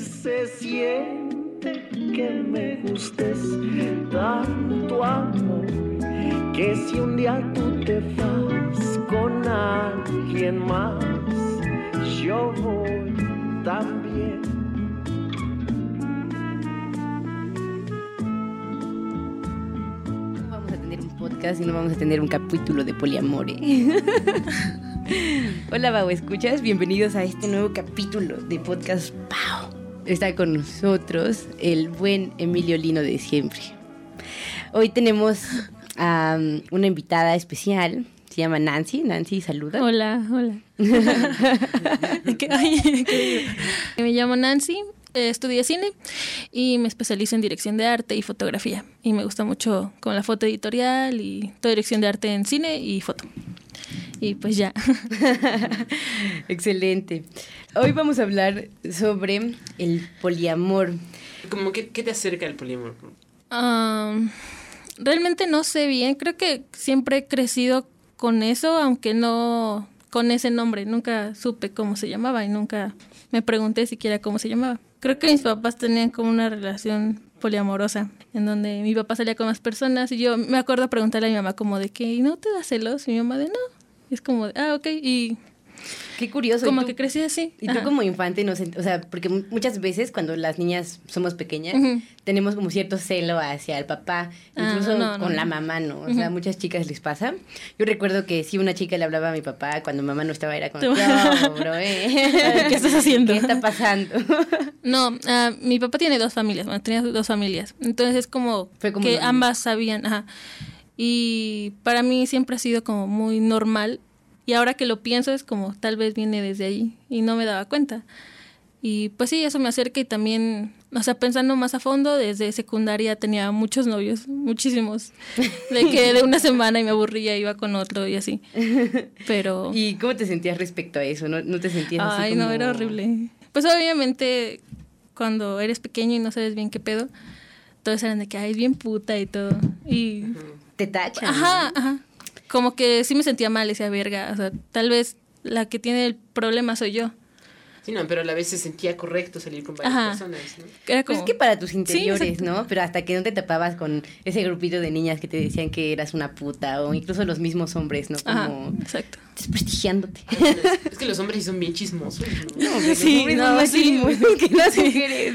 se siente que me gustes tanto amor que si un día tú te vas con alguien más, yo voy también. No vamos a tener un podcast y no vamos a tener un capítulo de poliamore. Hola, Bau, ¿escuchas? Bienvenidos a este nuevo capítulo de podcast Pau. Está con nosotros el buen Emilio Lino de siempre. Hoy tenemos a um, una invitada especial. Se llama Nancy. Nancy, saluda. Hola, hola. ¿Qué- ay, qué- me llamo Nancy, eh, estudié cine y me especializo en dirección de arte y fotografía. Y me gusta mucho con la foto editorial y toda dirección de arte en cine y foto. Y pues ya. Excelente. Hoy vamos a hablar sobre el poliamor. Como que, ¿Qué te acerca al poliamor? Am, realmente no sé bien, creo que siempre he crecido con eso, aunque no con ese nombre, nunca supe cómo se llamaba y nunca me pregunté siquiera cómo se llamaba. Creo que mis papás tenían como una relación poliamorosa, en donde mi papá salía con más personas y yo me acuerdo preguntarle a mi mamá como de que, ¿y no te da celos? Y mi mamá de no. Y es como ah, ok, y Qué curioso. ¿y como tú- que crecí así. Y tú como infante, no sé, o sea, porque mu- muchas veces cuando las niñas somos pequeñas, tenemos como cierto celo hacia el papá, Ah, incluso no, no, con no. la mamá, ¿no? O sea, a muchas chicas les pasa. Yo recuerdo que si una chica le hablaba a mi papá cuando mamá no estaba, era como, "No, bro, eh". ¿Qué estás haciendo? ¿Qué está pasando? No, ah, mi papá tiene dos familias, bueno, tenía dos familias. Entonces es como, Fue como que ambas sabían, ajá. Y para mí siempre ha sido como muy normal. Y ahora que lo pienso es como tal vez viene desde ahí y no me daba cuenta. Y pues sí, eso me acerca y también, o sea, pensando más a fondo, desde secundaria tenía muchos novios, muchísimos. De que de una semana y me aburría, iba con otro y así. Pero... ¿Y cómo te sentías respecto a eso? ¿No, no te sentías así Ay, como- no, era horrible. Pues obviamente cuando eres pequeño y no sabes bien qué pedo, todos eran de que, ay, es bien puta y todo. Y... Te tachan. Ajá, ajá. Como que sí me sentía mal, decía verga. O sea, tal vez la que tiene el problema soy yo. Sí, no, pero a la vez se sentía correcto salir con varias Ajá. personas, ¿no? Era Pues como... es que para tus interiores, exacto. ¿no? Pero hasta que no te tapabas con ese grupito de niñas que te decían que eras una puta, o incluso los mismos hombres, ¿no? Ajá, Como exacto. Desprestigiándote. Es que los hombres sí son bien chismosos, ¿no? No, Sí, no, sí. que las mujeres.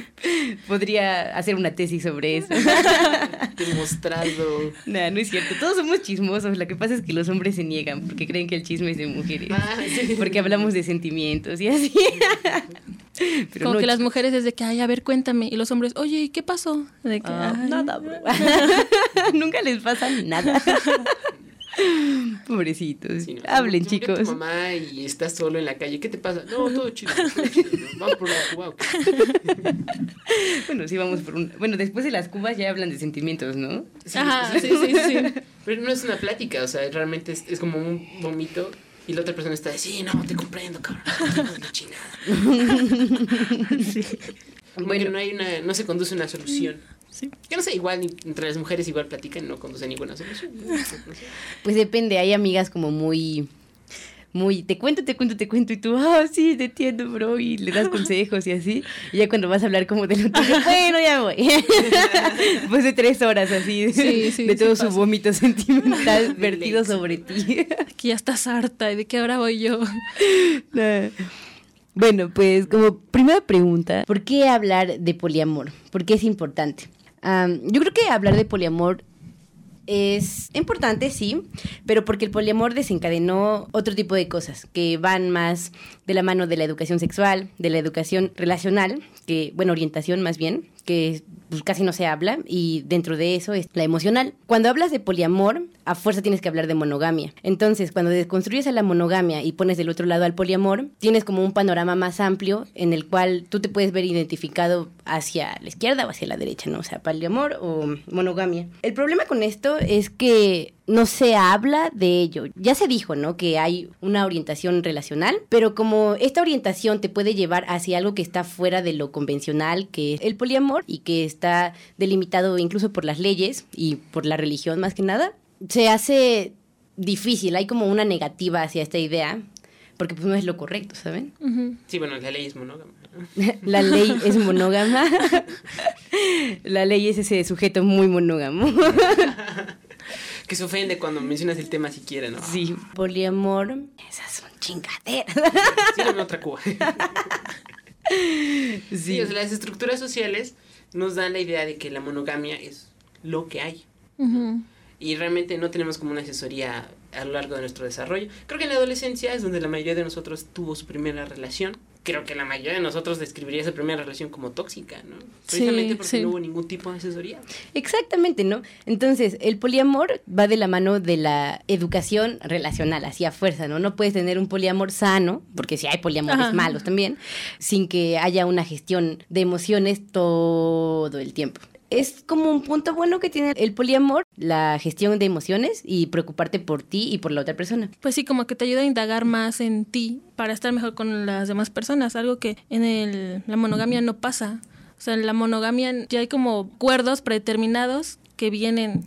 Podría hacer una tesis sobre eso. Demostrado. Nah, no es cierto. Todos somos chismosos. Lo que pasa es que los hombres se niegan porque creen que el chisme es de mujeres. Ah, sí. Porque hablamos de sentimientos y así. Pero como no, que las mujeres es de que, ay, a ver, cuéntame. Y los hombres, oye, ¿y qué pasó? De que, Ah, nada, bro. Nunca les pasa nada. Pobrecitos. Sí, ¿no? Hablen, chicos. Tu mamá y estás solo en la calle, ¿qué te pasa? No, todo chido, todo chido. ¿no? Vamos por una cuba. Bueno, sí, vamos por un. Bueno, después de las cubas ya hablan de sentimientos, ¿no? Sí, Ajá, sí, sí, sí, sí. Pero no es una plática, o sea, realmente es, es como un vomito y la otra persona está de, sí, no, te comprendo, cabrón. No, chingada. Que no hay una, no se conduce una solución. Sí. Que no sé, igual ni- entre las mujeres igual platican no conduce a ninguna solución. No sé. Pues depende, hay amigas como muy. Muy, te cuento, te cuento, te cuento, y tú, ah, sí, te entiendo, bro, y le das consejos y así. Y ya cuando vas a hablar como de lo tuyo, bueno, ya voy. Después de tres horas así, de, Sí, sí, de sí todo su pasa. vómito sentimental vertido lex. sobre ti. Aquí ya estás harta y de que ahora voy yo. Nah. Bueno, pues como primera pregunta, ¿por qué hablar de poliamor? ¿Por qué es importante? Am, yo creo que hablar de poliamor es importante, sí, pero porque el poliamor desencadenó otro tipo de cosas que van más de la mano de la educación sexual, de la educación relacional, que, bueno, orientación más bien, que pues, casi no se habla, y dentro de eso es la emocional. Cuando hablas de poliamor, a fuerza tienes que hablar de monogamia. Entonces, cuando desconstruyes a la monogamia y pones del otro lado al poliamor, tienes como un panorama más amplio en el cual tú te puedes ver identificado hacia la izquierda o hacia la derecha, ¿no? O sea, poliamor o monogamia. El problema con esto es que no se habla de ello. Ya se dijo, ¿no? Que hay una orientación relacional, pero como esta orientación te puede llevar hacia algo que está fuera de lo convencional, que es el poliamor, y que está delimitado incluso por las leyes y por la religión más que nada, se hace difícil, hay como una negativa hacia esta idea, porque pues no es lo correcto, ¿saben? Sí, bueno, la ley es monógama. ¿no? La ley es monógama. La ley es ese sujeto muy monógamo. Que se ofende cuando mencionas el tema siquiera, ¿no? Sí, poliamor, esas son chingaderas. Sírveme otra cuba. Sí, Sí, o sea, las estructuras sociales nos dan la idea de que la monogamia es lo que hay. Y realmente no tenemos como una asesoría a lo largo de nuestro desarrollo. Creo que en la adolescencia es donde la mayoría de nosotros tuvo su primera relación. Creo que la mayoría de nosotros describiría esa primera relación como tóxica, ¿no? Sí, Precisamente porque sí. no hubo ningún tipo de asesoría. Exactamente, ¿no? Entonces, el poliamor va de la mano de la educación relacional, así a fuerza, ¿no? No puedes tener un poliamor sano, porque si hay poliamores Ajá. malos también, sin que haya una gestión de emociones todo el tiempo. Es como un punto bueno que tiene el poliamor, la gestión de emociones y preocuparte por ti y por la otra persona. Pues sí, como que te ayuda a indagar más en ti para estar mejor con las demás personas, algo que en el, la monogamia no pasa. O sea, en la monogamia ya hay como acuerdos predeterminados que vienen.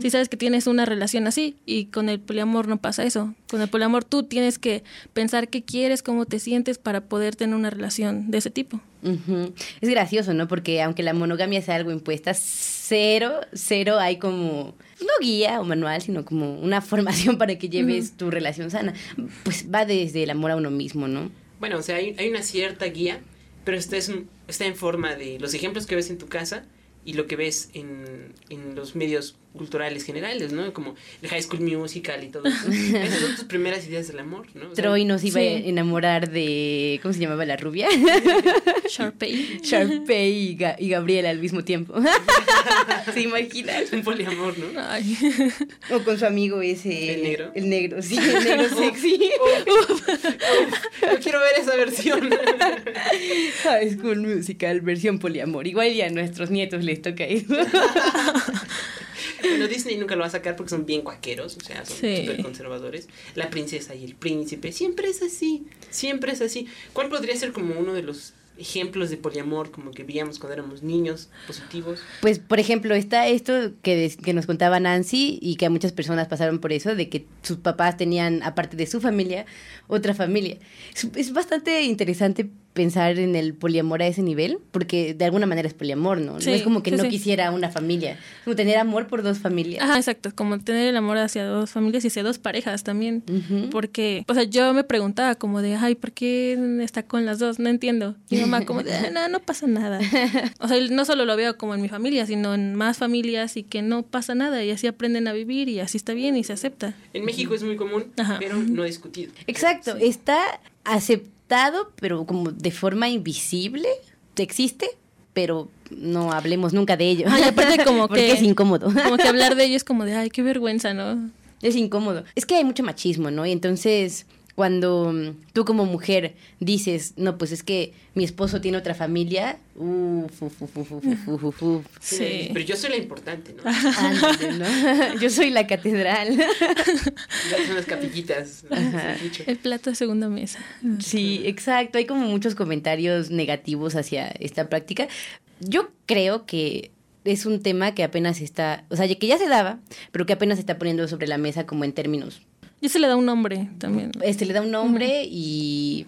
Si sabes que tienes una relación así y con el poliamor no pasa eso. Con el poliamor tú tienes que pensar qué quieres, cómo te sientes para poder tener una relación de ese tipo. Ujú. Es gracioso, ¿no? Porque aunque la monogamia sea algo impuesta, cero, cero hay como, no guía o manual, sino como una formación para que lleves tu relación sana. Pues va desde el amor a uno mismo, ¿no? Bueno, o sea, hay, hay una cierta guía, pero esta es un- está en forma de los ejemplos que ves en tu casa y lo que ves en, en los medios culturales generales, ¿no? Como el High School Musical y todo eso. Esas son tus primeras ideas del amor, ¿no? O sea, Troy nos iba sí. a enamorar de, ¿cómo se llamaba la rubia? Sharpay. Sharpay y, Ga- y Gabriela al mismo tiempo. ¿Se imaginan? Es un poliamor, ¿no? Ay. O con su amigo ese. ¿El negro? El negro, sí, el negro sexy. Yo quiero ver esa versión. High School Musical, versión poliamor. Igual ya a nuestros nietos les toca eso. Bueno, Disney nunca lo va a sacar porque son bien cuaqueros, o sea, son Sí. súper conservadores. La princesa y el príncipe, siempre es así, siempre es así. ¿Cuál podría ser como uno de los ejemplos de poliamor como que veíamos cuando éramos niños, positivos? Pues, por ejemplo, está esto que, des- que nos contaba Nancy y que a muchas personas pasaron por eso, de que sus papás tenían, aparte de su familia, otra familia. Es, es bastante interesante pensar en el poliamor a ese nivel, porque de alguna manera es poliamor, ¿no? Sí, no es como que sí, no sí. quisiera una familia, es como tener amor por dos familias. Ajá, exacto, como tener el amor hacia dos familias y hacia dos parejas también. Porque, o sea, yo me preguntaba como de, ay, ¿por qué está con las dos? No entiendo. Mi mamá como de, "Ah, no, no pasa nada. O sea, no solo lo veo como en mi familia, sino en más familias y que no pasa nada y así aprenden a vivir y así está bien y se acepta. En México es muy común, Ajá. pero no discutido. Exacto, está aceptado, pero como de forma invisible, existe, pero no hablemos nunca de ello. Ah, y aparte como porque que- es incómodo. Como que hablar de ello es como de, ay, qué vergüenza, ¿no? Es incómodo. Es que hay mucho machismo, ¿no? Y entonces, cuando mm, tú como mujer dices, no, pues es que mi esposo tiene otra familia, uff, uf, uf, uf, uf. sí. Pero yo soy la importante, ¿no? Yo soy la catedral. Son las capillitas. El plato de segunda mesa. Sí, exacto. Hay como muchos comentarios negativos hacia esta práctica. Yo creo que es un tema que apenas está, o sea, que ya se daba, pero que apenas se está poniendo sobre la mesa como en términos y se le da un nombre también. este le da un nombre y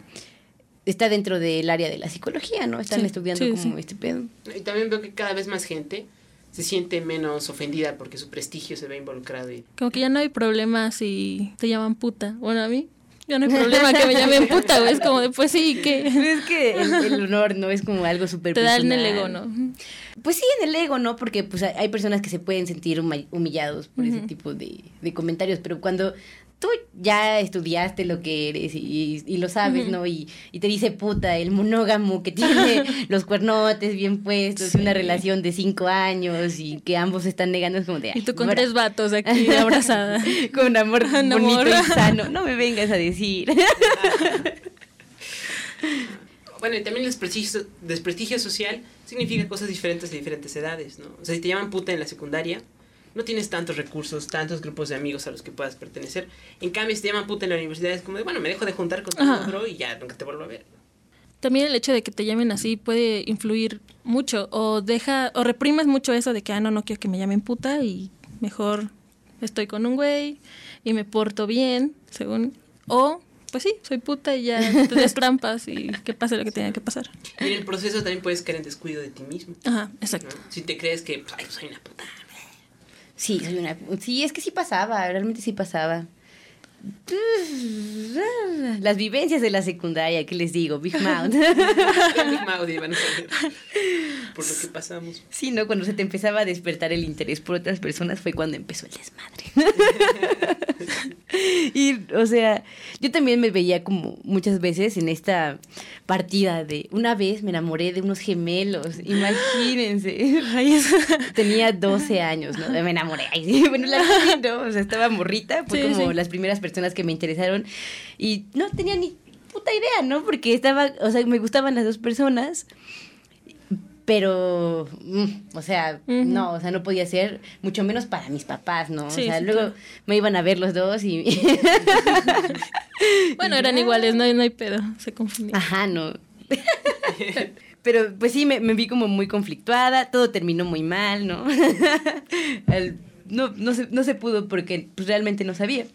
está dentro del área de la psicología, ¿no? Están Sí, estudiando sí, como sí. este pedo. Y también veo que cada vez más gente se siente menos ofendida porque su prestigio se ve involucrado. Y... Como que ya no hay problema si te llaman puta. Bueno, a mí ya no hay problema que me llamen puta, güey. Es como de, pues sí, que Es que el, el honor no es como algo súper te da en el ego, ¿no? Pues sí, en el ego, ¿no? Porque pues hay- personas que se pueden sentir humillados por ese tipo de, de comentarios, pero cuando tú ya estudiaste lo que eres y, y lo sabes. ¿no? Y, y te dice puta, el monógamo que tiene los cuernotes bien puestos, Sí. una relación de cinco años y que ambos están negando, es como de... Y tú "Ay, con tres vatos aquí abrazada. Con amor Con bonito amor. y sano. No me vengas a decir. Bueno, y también el desprestigio, desprestigio social significa cosas diferentes a diferentes edades, ¿no? O sea, si te llaman puta en la secundaria, no tienes tantos recursos, tantos grupos de amigos a los que puedas pertenecer. En cambio, si te llaman puta en la universidad, es como de, bueno, me dejo de juntar contigo, Ajá. bro, y ya nunca te vuelvo a ver. También el hecho de que te llamen así puede influir mucho o deja o reprimes mucho eso de que ah no no quiero que me llamen puta y mejor estoy con un güey y me porto bien, según o pues sí, soy puta y ya te des trampas y que pase lo que tenga que pasar. Y en el proceso también puedes caer en descuido de ti mismo. Ajá, ¿no? exacto. Si te crees que, pues, ay, soy una puta. Sí, una... sí, es que sí pasaba, realmente sí pasaba. Las vivencias de la secundaria, ¿qué les digo? Big Mouth. Big Mouth iban a saber por lo que pasamos. Sí, ¿no? Cuando se te empezaba a despertar el interés por otras personas fue cuando empezó el desmadre. y, o sea, yo también me veía como muchas veces en esta partida de una vez me enamoré de unos gemelos, imagínense. Tenía 12 años, ¿no? Me enamoré. Bueno, la ¿no? O sea, estaba morrita, fue Sí, como sí. las primeras personas que me interesaron y no tenía ni puta idea, ¿no? Porque estaba, o sea, me gustaban las dos personas. Pero, mm, o sea, Ujú. no, o sea, no podía ser, mucho menos para mis papás, ¿no? Sí, o sea, sí, luego claro. me iban a ver los dos y... Bueno, eran iguales, no hay, no hay pedo, se confundían. Ajá, no. Pero pues sí, me, me vi como muy conflictuada, todo terminó muy mal, ¿no? El- no, no, se, no se pudo porque pues, realmente no sabía.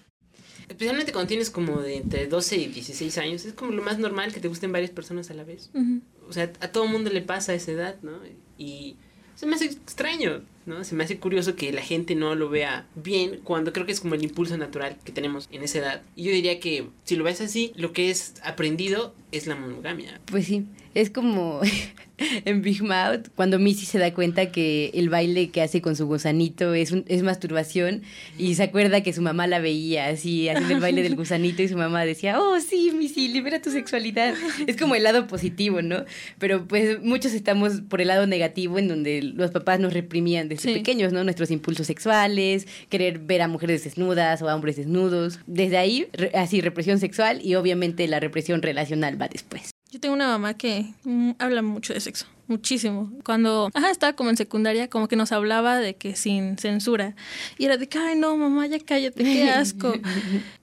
Especialmente cuando tienes como de entre 12 y 16 años, es como lo más normal que te gusten varias personas a la vez. O sea, a todo mundo le pasa a esa edad, ¿no? Y se me hace extraño, ¿no? Se me hace curioso que la gente no lo vea bien cuando creo que es como el impulso natural que tenemos en esa edad. Y yo diría que si lo ves así, lo que es aprendido es la monogamia. Pues sí, es como en Big Mouth, cuando Missy se da cuenta que el baile que hace con su gusanito es, un- es masturbación y se acuerda que su mamá la veía así, haciendo el baile del gusanito y su mamá decía, oh sí, Missy, libera tu sexualidad. Es como el lado positivo, ¿no? Pero pues muchos estamos por el lado negativo en donde los papás nos reprimían desde Sí. pequeños, ¿no? Nuestros impulsos sexuales, querer ver a mujeres desnudas o a hombres desnudos. Desde ahí, re- así, represión sexual y obviamente la represión relacional va después. Yo tengo una mamá que mm, habla mucho de sexo, muchísimo. Cuando ajá, estaba como en secundaria, como que nos hablaba de que sin censura. Y era de que, ay, no, mamá, ya cállate, qué asco.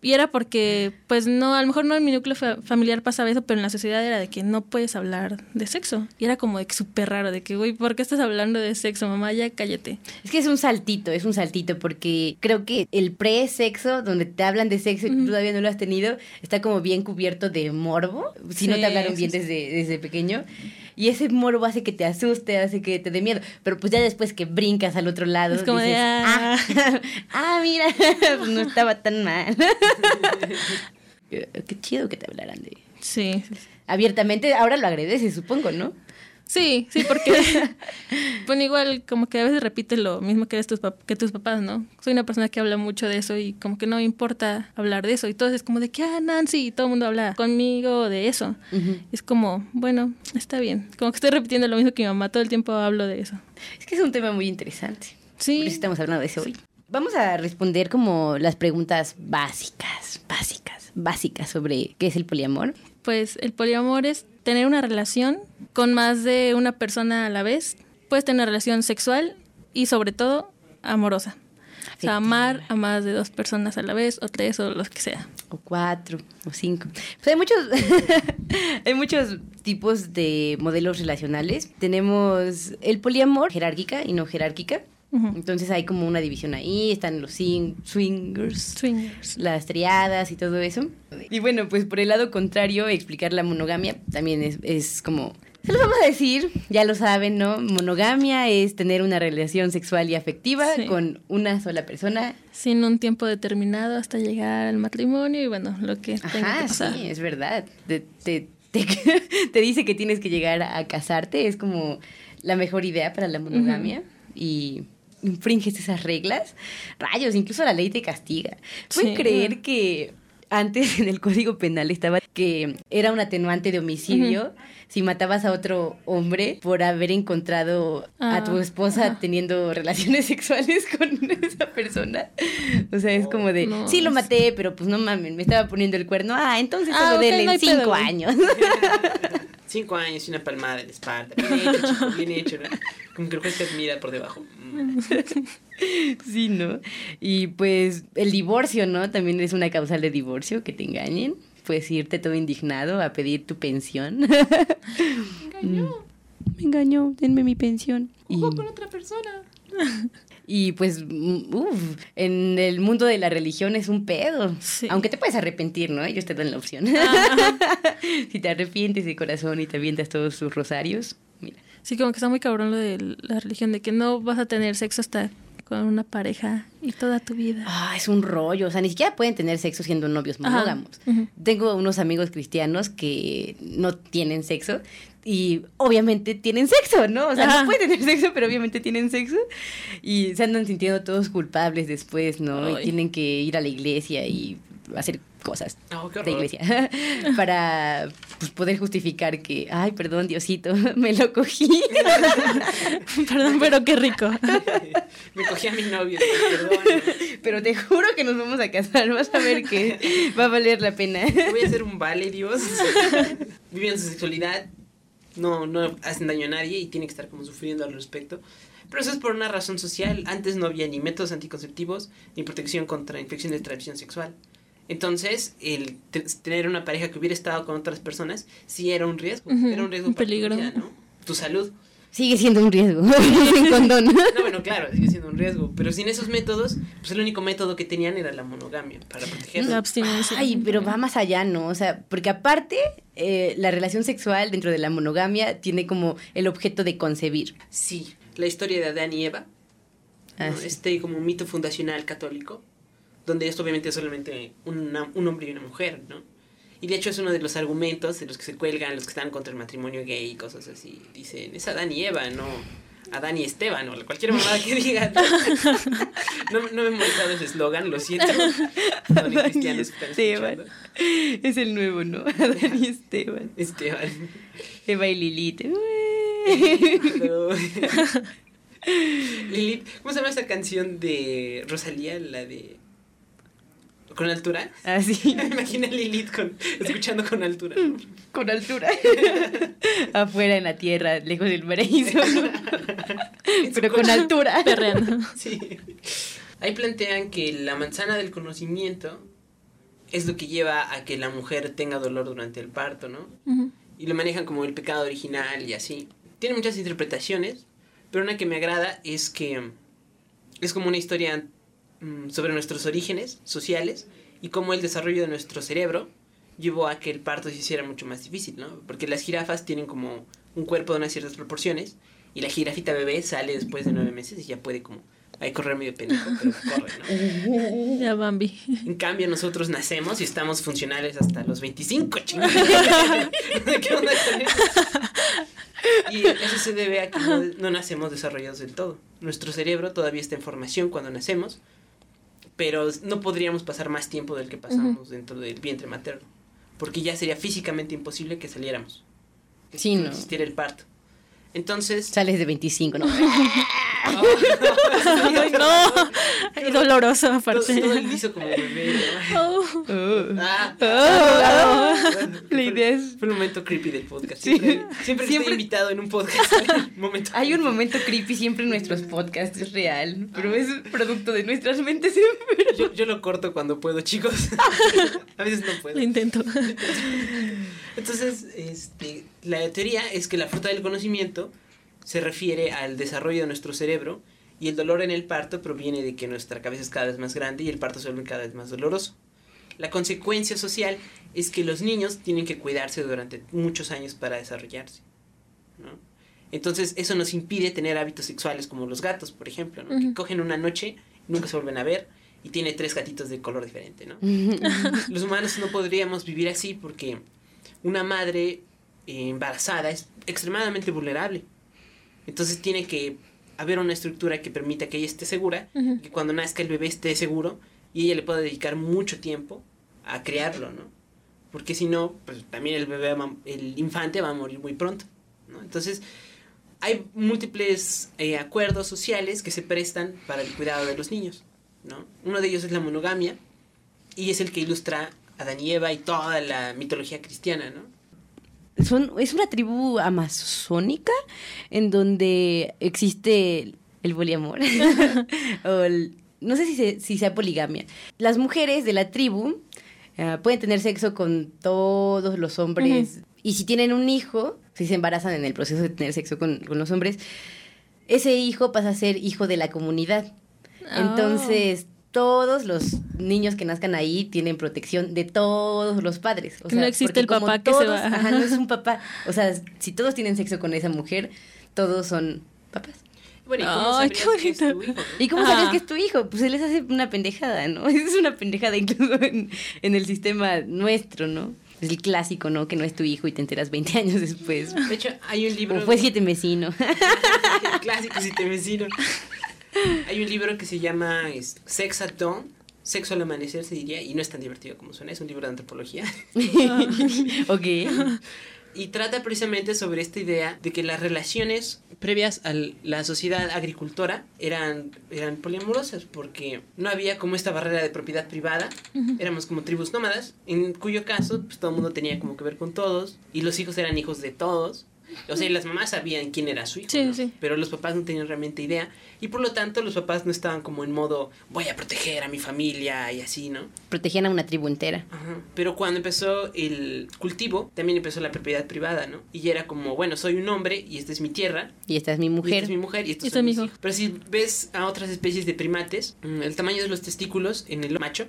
y era porque, pues no, a lo mejor no en mi núcleo fa- familiar pasaba eso, pero en la sociedad era de que no puedes hablar de sexo. Y era como de que súper raro, de que, güey, ¿por qué estás hablando de sexo, mamá? Ya cállate. Es que es un saltito, es un saltito, porque creo que el pre-sexo, donde te hablan de sexo y todavía no lo has tenido, está como bien cubierto de morbo, si no te hablaron bien sí. desde, desde pequeño. Y ese morbo hace que te asuste, hace que te dé miedo. Pero pues ya después que brincas al otro lado, Es como dices, ah. ah, ah, mira, pues no estaba tan mal. Qué chido que te hablaran de sí. abiertamente. Ahora lo agradeces, supongo, ¿no? Sí, sí, porque bueno, igual como que a veces repites lo mismo que, eres tus que tus papás, ¿no? Soy una persona que habla mucho de eso y como que no me importa hablar de eso. Y todo es como de que, ah, Nancy, y todo el mundo habla conmigo de eso. Es como, bueno, está bien. Como que estoy repitiendo lo mismo que mi mamá, todo el tiempo hablo de eso. Es que es un tema muy interesante. Por Sí, eso estamos hablando de eso hoy. Vamos a responder como las preguntas básicas, básicas, básicas sobre qué es el poliamor. pues el poliamor es tener una relación con más de una persona a la vez. Puedes tener una relación sexual y sobre todo amorosa. O sea, amar a más de dos personas a la vez o tres o los que sea. O cuatro, o cinco. Pues hay muchos, hay muchos tipos de modelos relacionales. Tenemos el poliamor, jerárquica y no jerárquica. Entonces hay como una división ahí, están los swing- swingers, Swingers. las triadas y todo eso. Y bueno, pues por el lado contrario, explicar la monogamia también es, es como... Se los vamos a decir, ya lo saben, ¿no? Monogamia es tener una relación sexual y afectiva Sí. con una sola persona. Sin un tiempo determinado hasta llegar al matrimonio y bueno, lo que tenga que Ajá, pasar. sí, es verdad. Te, te, te- te dice que tienes que llegar a casarte, es como la mejor idea para la monogamia. Y infringes esas reglas. Rayos, incluso la ley te castiga. ¿Pueden Sí. creer que antes en el Código Penal estaba que era un atenuante de homicidio si matabas a otro hombre por haber encontrado a tu Ah, esposa teniendo relaciones sexuales con esa persona? O sea, es como de, No, sí lo es- maté, pero pues no mames, me estaba poniendo el cuerno. Ah, entonces Ah, solo denle no cinco pedo, años. Cinco años y una palmada en la espalda. Bien hecho, chico, bien hecho. ¿no? Como que el juez te admira por debajo. Sí, ¿no? Y pues el divorcio, ¿no? También es una causal de divorcio, que te engañen. Puedes irte todo indignado a pedir tu pensión. Me engañó, denme mi pensión. Y, Jugó con otra persona. Y pues, mm, uf, en el mundo de la religión es un pedo. Sí. Aunque te puedes arrepentir, ¿no? Ellos te dan la opción. si te arrepientes de corazón y te avientas todos tus rosarios, mira. Sí, como que está muy cabrón lo de la religión, de que no vas a tener sexo hasta con una pareja y toda tu vida. Ah, es un rollo. O sea, ni siquiera pueden tener sexo siendo novios monógamos. Ujú. Tengo unos amigos cristianos que no tienen sexo y obviamente tienen sexo, ¿no? O sea, Ajá. no pueden tener sexo, pero obviamente tienen sexo y se andan sintiendo todos culpables después, ¿no? Y tienen que ir a la iglesia y hacer cosas Oh, qué de iglesia para pues, poder justificar que, ay, perdón, Diosito, me lo cogí. Perdón, pero qué rico. Me cogí a mi novio, perdón. pero te juro que nos vamos a casar, vas a ver que va a valer la pena. Voy a hacer un vale, Dios. Viven su sexualidad, no, no hacen daño a nadie y tienen que estar como sufriendo al respecto. Pero eso es por una razón social. Antes no había ni métodos anticonceptivos ni protección contra infecciones de transmisión sexual. Entonces, el te- tener una pareja que hubiera estado con otras personas sí era un riesgo. Ujú, Era un riesgo un para tu peligro. vida, ¿no? Tu salud. Sigue siendo un riesgo, sin condón. No, bueno, claro, sigue siendo un riesgo. Pero sin esos métodos, pues el único método que tenían era la monogamia para protegerse. La abstinencia. Ay, pero va más allá, ¿no? O sea, porque aparte, eh, la relación sexual dentro de la monogamia tiene como el objeto de concebir. Sí, la historia de Adán y Eva, Ah, ¿no? sí. este como mito fundacional católico, donde esto obviamente es solamente una- un hombre y una mujer, ¿no? Y de hecho es uno de los argumentos de los que se cuelgan los que están contra el matrimonio gay y cosas así. Dicen, es Adán y Eva, no Adán y Esteban, o cualquier mamada que digan. No, no me he molestado ese eslogan, lo siento. Adán y están Esteban. Es el nuevo, ¿no? Adán y Esteban. Esteban. Eva y Lilith. Lilith, ¿cómo se llama esa canción de Rosalía? La de. ¿Con altura? Así, Me imaginé a Lilith con, escuchando con altura. ¿no? con altura. Afuera en la tierra, lejos del paraíso. Pero con altura. Perreando. Sí. Ahí plantean que la manzana del conocimiento es lo que lleva a que la mujer tenga dolor durante el parto, ¿no? Y lo manejan como el pecado original y así. Tiene muchas interpretaciones, pero una que me agrada es que es como una historia mm, sobre nuestros orígenes sociales y cómo el desarrollo de nuestro cerebro llevó a que el parto se hiciera mucho más difícil, ¿no? Porque las jirafas tienen como un cuerpo de unas ciertas proporciones y la jirafita bebé sale después de nueve meses y ya puede como ahí correr medio pendejo, pero corre, ¿no? Ya Bambi. En cambio, nosotros nacemos y estamos funcionales hasta los 25, chingada. ¿Qué onda? Y eso se debe a que no, no nacemos desarrollados del todo. Nuestro cerebro todavía está en formación cuando nacemos, pero no podríamos pasar más tiempo del que pasamos dentro del vientre materno, porque ya sería físicamente imposible que saliéramos. que Sí, ¿no? existiera el parto. Entonces, Sales de 25, ¿no? Ay, no. Ay, doloroso todo, aparte. todo liso como bebé. ¿no? Oh. Ah, Oh. Bueno, La idea es- Fue un momento creepy del podcast. Sí. Siempre, siempre que Siempre- estoy invitado en un podcast. hay un momento Hay un creepy. momento creepy siempre en nuestros podcasts, es real, pero es producto de nuestras mentes. Yo, yo lo corto cuando puedo, chicos. A veces no puedo. Lo intento. Entonces, este, la teoría es que la fruta del conocimiento se refiere al desarrollo de nuestro cerebro y el dolor en el parto proviene de que nuestra cabeza es cada vez más grande y el parto se vuelve cada vez más doloroso. La consecuencia social es que los niños tienen que cuidarse durante muchos años para desarrollarse. ¿no? Entonces, eso nos impide tener hábitos sexuales como los gatos, por ejemplo, ¿no? que cogen una noche, nunca se vuelven a ver y tiene tres gatitos de color diferente. ¿no? Los humanos no podríamos vivir así porque una madre eh, embarazada es extremadamente vulnerable. Entonces tiene que haber una estructura que permita que ella esté segura, que cuando nazca el bebé esté seguro y ella le pueda dedicar mucho tiempo a criarlo, ¿no? Porque si no, pues también el bebé, va- el infante va a morir muy pronto, ¿no? Entonces, hay múltiples eh, acuerdos sociales que se prestan para el cuidado de los niños, ¿no? Uno de ellos es la monogamia y es el que ilustra a Adán y Eva y toda la mitología cristiana, ¿no? Son, es una tribu amazónica en donde existe el poliamor. o el- no sé si, se- si sea poligamia. Las mujeres de la tribu ah, pueden tener sexo con todos los hombres. Y si tienen un hijo, si se embarazan en el proceso de tener sexo con, con los hombres, ese hijo pasa a ser hijo de la comunidad. Oh. Todos los niños que nazcan ahí tienen protección de todos los padres. O Que no existe porque el como papá que se todos- va. Ajá, no es un papá. O sea, si todos tienen sexo con esa mujer, todos son papás. Bueno, ¿y cómo Ay, que es tu bonito. hijo? no? ¿Y cómo sabes que es tu hijo? Pues se les hace una pendejada, ¿no? Es una pendejada incluso en, en el sistema nuestro, ¿no? Es el clásico, ¿no? Que no es tu hijo y te enteras 20 años después. De hecho, hay un libro. O fue siete vecino. Clásico, si te vecino. Hay un libro que se llama Sex at Dawn. Sexo al amanecer se diría, y no es tan divertido como suena, es un libro de antropología. ok. Y trata precisamente sobre esta idea de que las relaciones previas a la sociedad agricultora eran, eran poliamorosas, porque no había como esta barrera de propiedad privada, éramos como tribus nómadas, en cuyo caso pues, todo el mundo tenía como que ver con todos, y los hijos eran hijos de todos. O sea, y las mamás sabían quién era su hijo, Sí, ¿no? sí. pero los papás no tenían realmente idea, y por lo tanto los papás no estaban como en modo, voy a proteger a mi familia y así, ¿no? Protegían a una tribu entera. Ajá. Pero cuando empezó el cultivo, también empezó la propiedad privada, ¿no? Y era como, bueno, soy un hombre y esta es mi tierra. Y esta es mi Y esta mujer. es mi mujer y son es mi hijo. Pero si ves a otras especies de primates, mm, el tamaño de los testículos en el macho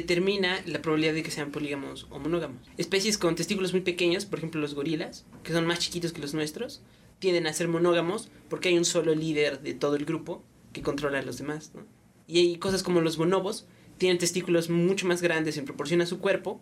determina la probabilidad de que sean polígamos o monógamos. Especies con testículos muy pequeños, por ejemplo los gorilas, que son más chiquitos que los nuestros, tienden a ser monógamos porque hay un solo líder de todo el grupo que controla a los demás, ¿no? Y hay cosas como los bonobos, tienen testículos mucho más grandes en proporción a su cuerpo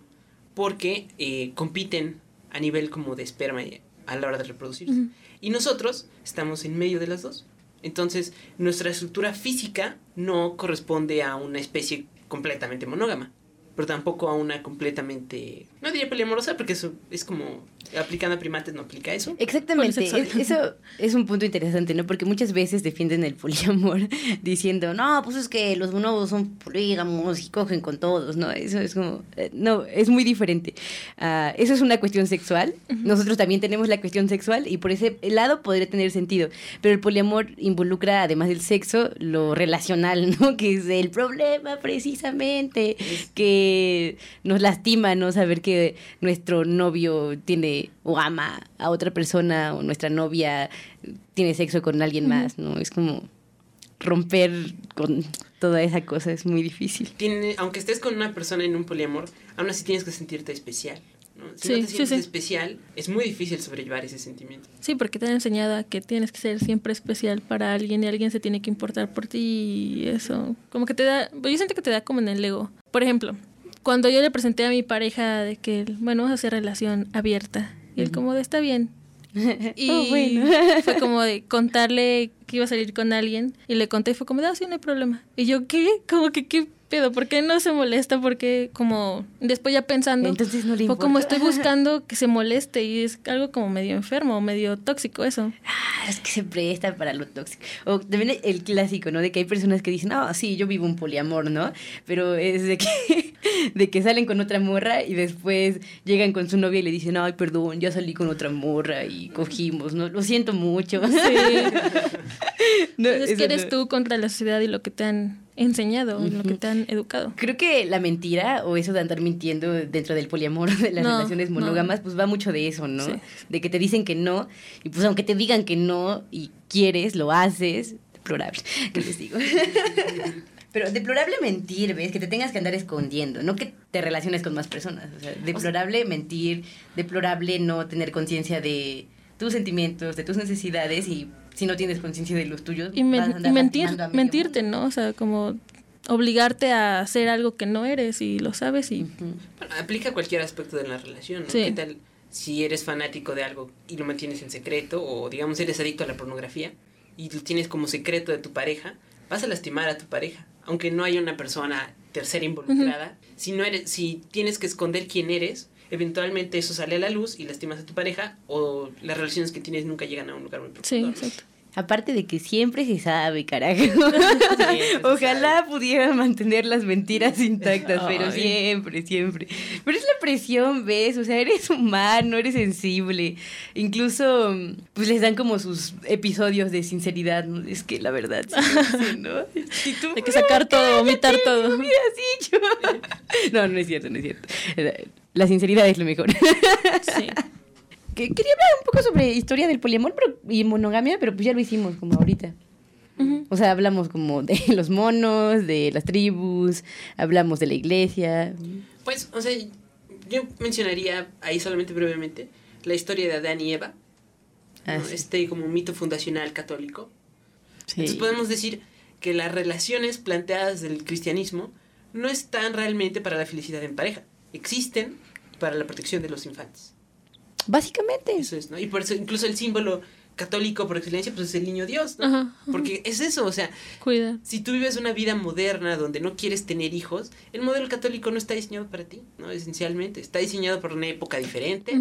porque eh, compiten a nivel como de esperma a la hora de reproducirse. Y nosotros estamos en medio de las dos. Entonces, nuestra estructura física no corresponde a una especie completamente monógama, pero tampoco a una completamente, no diría poliamorosa, porque eso es como, aplicando a primates no aplica eso. Exactamente, es- eso es un punto interesante, ¿no? Porque muchas veces defienden el poliamor diciendo, no, pues es que los bonobos son polígamos y cogen con todos, ¿no? Eso es como, eh, no, es muy diferente. Ah, eso es una cuestión sexual, nosotros también tenemos la cuestión sexual y por ese lado podría tener sentido, pero el poliamor involucra, además del sexo, lo relacional, ¿no? Que es el problema precisamente, que nos lastima, ¿no? Saber que nuestro novio tiene o ama a otra persona o nuestra novia tiene sexo con alguien más, ¿no? Es como romper con toda esa cosa, es muy difícil. Tiene, aunque estés con una persona en un poliamor, aún así tienes que sentirte especial. ¿no? Si no te sientes sí. especial, es muy difícil sobrellevar ese sentimiento. Sí, porque te han enseñado a que tienes que ser siempre especial para alguien y alguien se tiene que importar por ti y eso. Como que te da, yo siento que te da como en el ego. Por ejemplo, cuando yo le presenté a mi pareja de que, bueno, vamos a hacer relación abierta. Y él como de, está bien. Y Oh, bueno. fue como de contarle que iba a salir con alguien y le conté y fue como de, ah, sí, no hay problema. Y yo, ¿qué? Como que, ¿qué pedo? ¿Por qué no se molesta? Porque como, después ya pensando, Entonces no le fue como estoy buscando que se moleste y es algo como medio enfermo, medio tóxico eso. Ah, es que se presta para lo tóxico. O también el clásico, ¿no? De que hay personas que dicen, ah, sí, yo vivo un poliamor, ¿no? Pero es de que, de que salen con otra morra y después llegan con su novia y le dicen, ay, perdón, ya salí con otra morra y cogimos, ¿no? Lo siento mucho. No, Pues es que eres no. tú contra la sociedad y lo que te han enseñado, lo que te han educado. Creo que la mentira o eso de andar mintiendo dentro del poliamor, de las No, relaciones no. monógamas, pues va mucho de eso, ¿no? Sí. De que te dicen que no y pues aunque te digan que no y quieres, lo haces, deplorable, ¿qué les digo? Pero deplorable mentir, ¿ves? Que te tengas que andar escondiendo, no que te relaciones con más personas. O sea, deplorable mentir, deplorable no tener conciencia de tus sentimientos, de tus necesidades y si no tienes conciencia de los tuyos, Y, men- vas a andar y mentir, a mentirte. ¿no? O sea, como obligarte a hacer algo que no eres y lo sabes y... Bueno, aplica a cualquier aspecto de la relación, ¿no? Sí. ¿Qué tal si eres fanático de algo y lo mantienes en secreto o digamos eres adicto a la pornografía y lo tienes como secreto de tu pareja, vas a lastimar a tu pareja, aunque no haya una persona tercera involucrada. Si no eres si tienes que esconder quién eres, eventualmente eso sale a la luz y lastimas a tu pareja o las relaciones que tienes nunca llegan a un lugar muy profundo. Sí, exacto. Aparte de que siempre se sabe, carajo. Ojalá pudiera mantener las mentiras intactas, pero siempre, siempre. Pero es la presión, ¿ves? O sea, eres humano, eres sensible. Incluso, pues les dan como sus episodios de sinceridad. ¿no? Es que la verdad, sí, ¿no? Y tú, Hay que sacar todo, vomitar todo. No, no es cierto, no es cierto. La sinceridad es lo mejor. Sí. Que quería hablar un poco sobre historia del poliamor pero, y monogamia, pero pues ya lo hicimos como ahorita. O sea, hablamos como de los monos, de las tribus, hablamos de la iglesia. Pues, o sea, yo mencionaría ahí solamente brevemente la historia de Adán y Eva. Ah, ¿no? sí. Este como mito fundacional católico. Sí. Entonces podemos decir que las relaciones planteadas del cristianismo no están realmente para la felicidad en pareja. Existen para la protección de los infantes. Básicamente. Eso es, ¿no? Y por eso incluso el símbolo católico por excelencia pues es el niño Dios, ¿no? Ajá, ajá. Porque es eso, o sea, Cuida. si tú vives una vida moderna donde no quieres tener hijos, el modelo católico no está diseñado para ti, ¿no? Esencialmente. Está diseñado por una época diferente,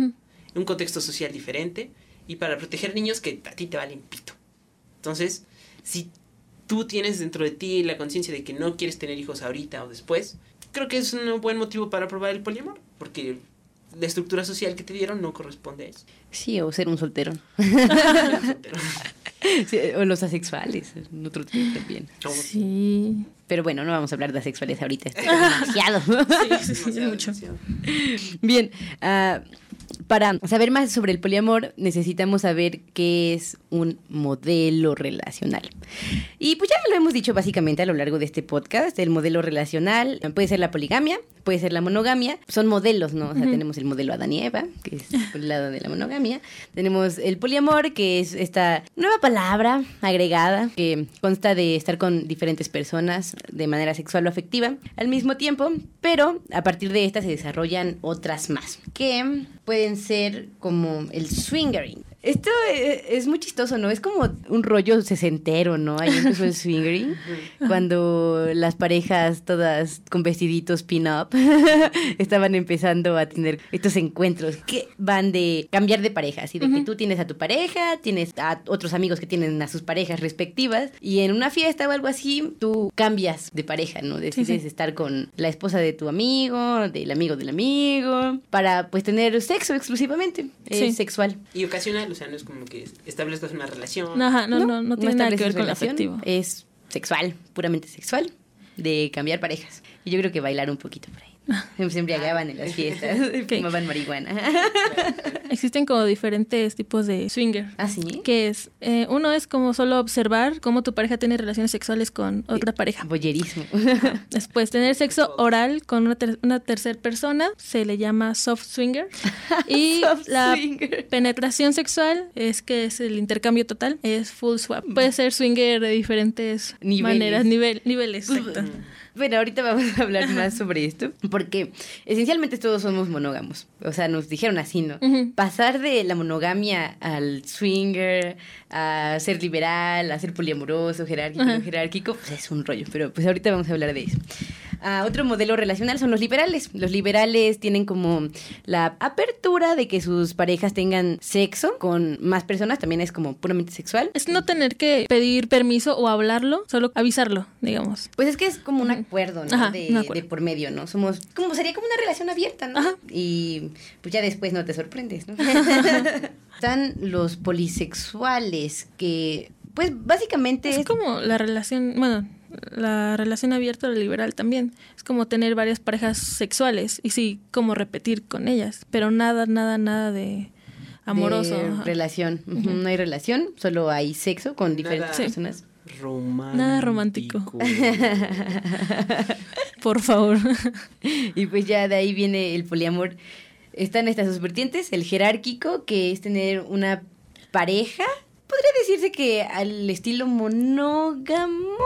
un contexto social diferente y para proteger niños que a ti te valen pito. Entonces, si tú tienes dentro de ti la conciencia de que no quieres tener hijos ahorita o después, creo que es un buen motivo para probar el poliamor, porque la estructura social que te dieron no corresponde a eso. Sí, o ser un solterón. Sí, o los asexuales, otro tipo también. Sí. Pero bueno, no vamos a hablar de asexuales ahorita. esto es demasiado. Sí, sí, sí, mucho. Bien, ah, para saber más sobre el poliamor necesitamos saber qué es un modelo relacional. Y pues ya lo hemos dicho básicamente a lo largo de este podcast, el modelo relacional puede ser la poligamia, puede ser la monogamia, son modelos, ¿no? O sea, tenemos el modelo Adán y Eva, que es por el lado de la monogamia, tenemos el poliamor, que es esta nueva palabra agregada que consta de estar con diferentes personas de manera sexual o afectiva al mismo tiempo, pero a partir de esta se desarrollan otras más, que pueden ser como el swingering. Esto eh, es muy chistoso, ¿no? Es como un rollo sesentero, ¿no? Ahí empezó el swingering, cuando las parejas todas con vestiditos pin-up estaban empezando a tener estos encuentros que van de cambiar de pareja, así de que tú tienes a tu pareja, tienes a otros amigos que tienen a sus parejas respectivas, y en una fiesta o algo así, tú cambias de pareja, ¿no? Decides sí. estar con la esposa de tu amigo, del amigo del amigo, para pues tener sexo exclusivamente, es Sí. sexual. Y ocasional, o sea, no es como que establezcas una relación. Ajá, no, no, no, tiene nada que ver con lo relación, afectivo. Es sexual, puramente sexual, de cambiar parejas. Y yo creo que bailar un poquito por ahí. Se embriagaban en las fiestas, Ok. fumaban marihuana. Existen como diferentes tipos de swinger. ¿Ah, sí? Que es, eh, uno es como solo observar cómo tu pareja tiene relaciones sexuales con otra pareja. Boyerismo. Después, tener sexo oral con una, ter- una tercera persona se le llama soft swinger. Y Soft la swinger. penetración sexual es que es el intercambio total, es full swap. Puede ser swinger de diferentes Niveles. maneras, nivel, niveles, Pues, exacto. Bueno, ahorita vamos a hablar más sobre esto, porque esencialmente todos somos monógamos. O sea, nos dijeron así, ¿no? Pasar de la monogamia al swinger, a ser liberal, a ser poliamoroso, jerárquico, no jerárquico, pues es un rollo, pero pues ahorita vamos a hablar de eso. Ah, otro modelo relacional son los liberales. Los liberales tienen como la apertura de que sus parejas tengan sexo con más personas, también es como puramente sexual. Es no tener que pedir permiso o hablarlo, solo avisarlo, digamos. Pues es que es como un acuerdo, ¿no? Ajá, de, un acuerdo. de por medio, ¿no? Somos, como sería como una relación abierta, ¿no? Ajá. Y pues ya después no te sorprendes, ¿no? Están los polisexuales que, pues básicamente Es como la relación, bueno, la relación abierta o liberal también. Es como tener varias parejas sexuales y sí, como repetir con ellas, pero nada, nada, nada de amoroso. de relación. No hay relación, solo hay sexo con diferentes Nada. Personas. Romántico. Nada romántico. Por favor. Y pues ya de ahí viene el poliamor. Están estas dos vertientes, el jerárquico, que es tener una pareja. Podría decirse que al estilo monógamo,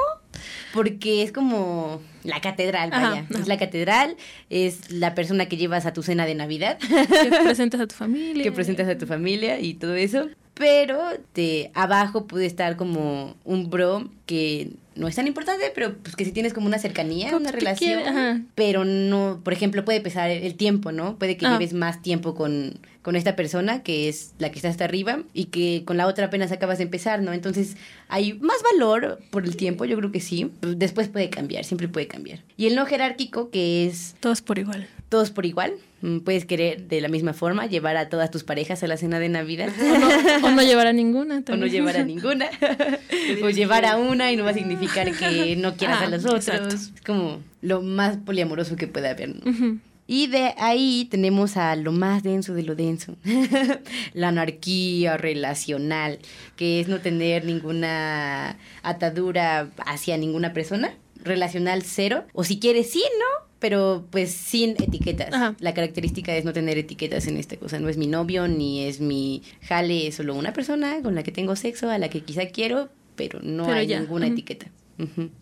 porque es como la catedral, Ajá, vaya. ajá. Es la catedral, es la persona que llevas a tu cena de Navidad, que presentas a tu familia. que presentas a tu familia y todo eso. Pero de abajo puede estar como un bro que no es tan importante, pero pues que si tienes como una cercanía, una relación, ajá. pero no, por ejemplo, puede pesar el tiempo, ¿no? Puede que Ah. lleves más tiempo con, con esta persona, que es la que está hasta arriba, y que con la otra apenas acabas de empezar, ¿no? Entonces, hay más valor por el tiempo, yo creo que sí. Después puede cambiar, siempre puede cambiar. Y el no jerárquico, que es Todos por igual. Todos por igual. Mm, Puedes querer de la misma forma llevar a todas tus parejas a la cena de Navidad. O no, o no llevar a ninguna O no también. llevar a ninguna. o llevar a una y no va a significar que no quieras Ah, a los otros. exacto. Es como lo más poliamoroso que puede haber. ¿no? Y de ahí tenemos a lo más denso de lo denso, la anarquía relacional, que es no tener ninguna atadura hacia ninguna persona, relacional cero, o si quieres sí, ¿no? Pero pues sin etiquetas. Ajá. La característica es no tener etiquetas en esta cosa. No es mi novio, ni es mi jale, es solo una persona con la que tengo sexo, a la que quizá quiero, pero no Pero hay ya, ninguna etiqueta.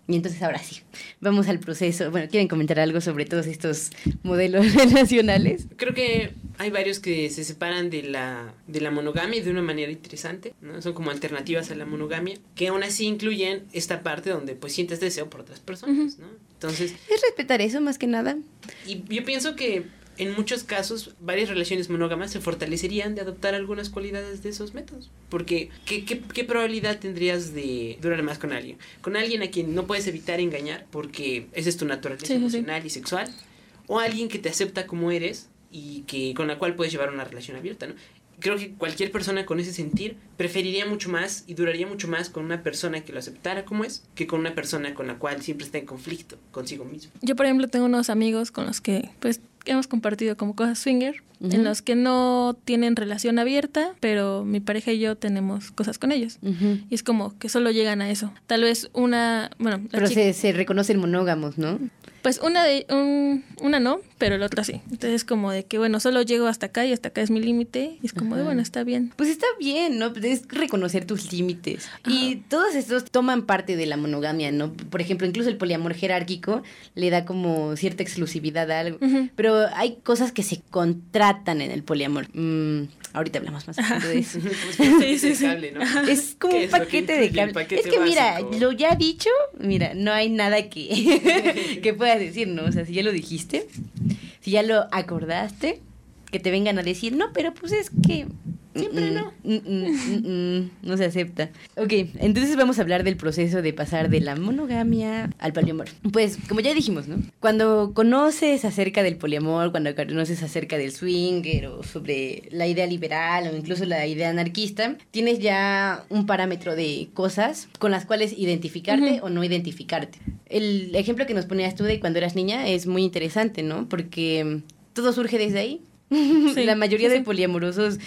Y entonces ahora sí, vamos al proceso. Bueno, ¿quieren comentar algo sobre todos estos modelos relacionales? Creo que hay varios que se separan de la, de la monogamia de una manera interesante, ¿no? Son como alternativas a la monogamia, que aún así incluyen esta parte donde pues sientes deseo por otras personas, ¿no? Entonces, Es respetar eso más que nada. y yo pienso que en muchos casos varias relaciones monógamas se fortalecerían de adoptar algunas cualidades de esos métodos. Porque, ¿qué, qué, qué probabilidad tendrías de durar más con alguien? Con alguien a quien no puedes evitar engañar porque esa es tu naturaleza Sí, sí, sí. emocional y sexual. O alguien que te acepta como eres y que con la cual puedes llevar una relación abierta, ¿no? Creo que cualquier persona con ese sentir preferiría mucho más y duraría mucho más con una persona que lo aceptara como es que con una persona con la cual siempre está en conflicto consigo mismo. Yo, por ejemplo, tengo unos amigos con los que, pues, hemos compartido como cosas swinger, en los que no tienen relación abierta, pero mi pareja y yo tenemos cosas con ellos. Y es como que solo llegan a eso. Tal vez una, bueno, la Pero chica- se, se reconocen monógamos, ¿no? Pues una de un, una no, pero la otra sí. Entonces es como de que bueno, solo llego hasta acá y hasta acá es mi límite. Y es como de bueno, está bien. Pues está bien, ¿no? Es reconocer tus límites. Y todos estos toman parte de la monogamia, ¿no? Por ejemplo, incluso el poliamor jerárquico le da como cierta exclusividad a algo. Pero hay cosas que se contratan en el poliamor. Mm, ahorita hablamos más de eso. sí, sí, sí. Cable, ¿no? Es como ¿Qué un es paquete de cable. paquete Es que mira, básico? lo ya dicho, mira, no hay nada que, que puedas decir, ¿no? O sea, si ya lo dijiste, si ya lo acordaste, que te vengan a decir, no, pero pues es que... Siempre no. no se acepta. Ok, entonces vamos a hablar del proceso de pasar de la monogamia al poliamor. Pues, como ya dijimos, ¿no? Cuando conoces acerca del poliamor, cuando conoces acerca del swinger o sobre la idea liberal o incluso la idea anarquista, tienes ya un parámetro de cosas con las cuales identificarte o no identificarte. El ejemplo que nos ponías tú de cuando eras niña es muy interesante, ¿no? Porque todo surge desde ahí. Sí, la mayoría sí, de poliamorosos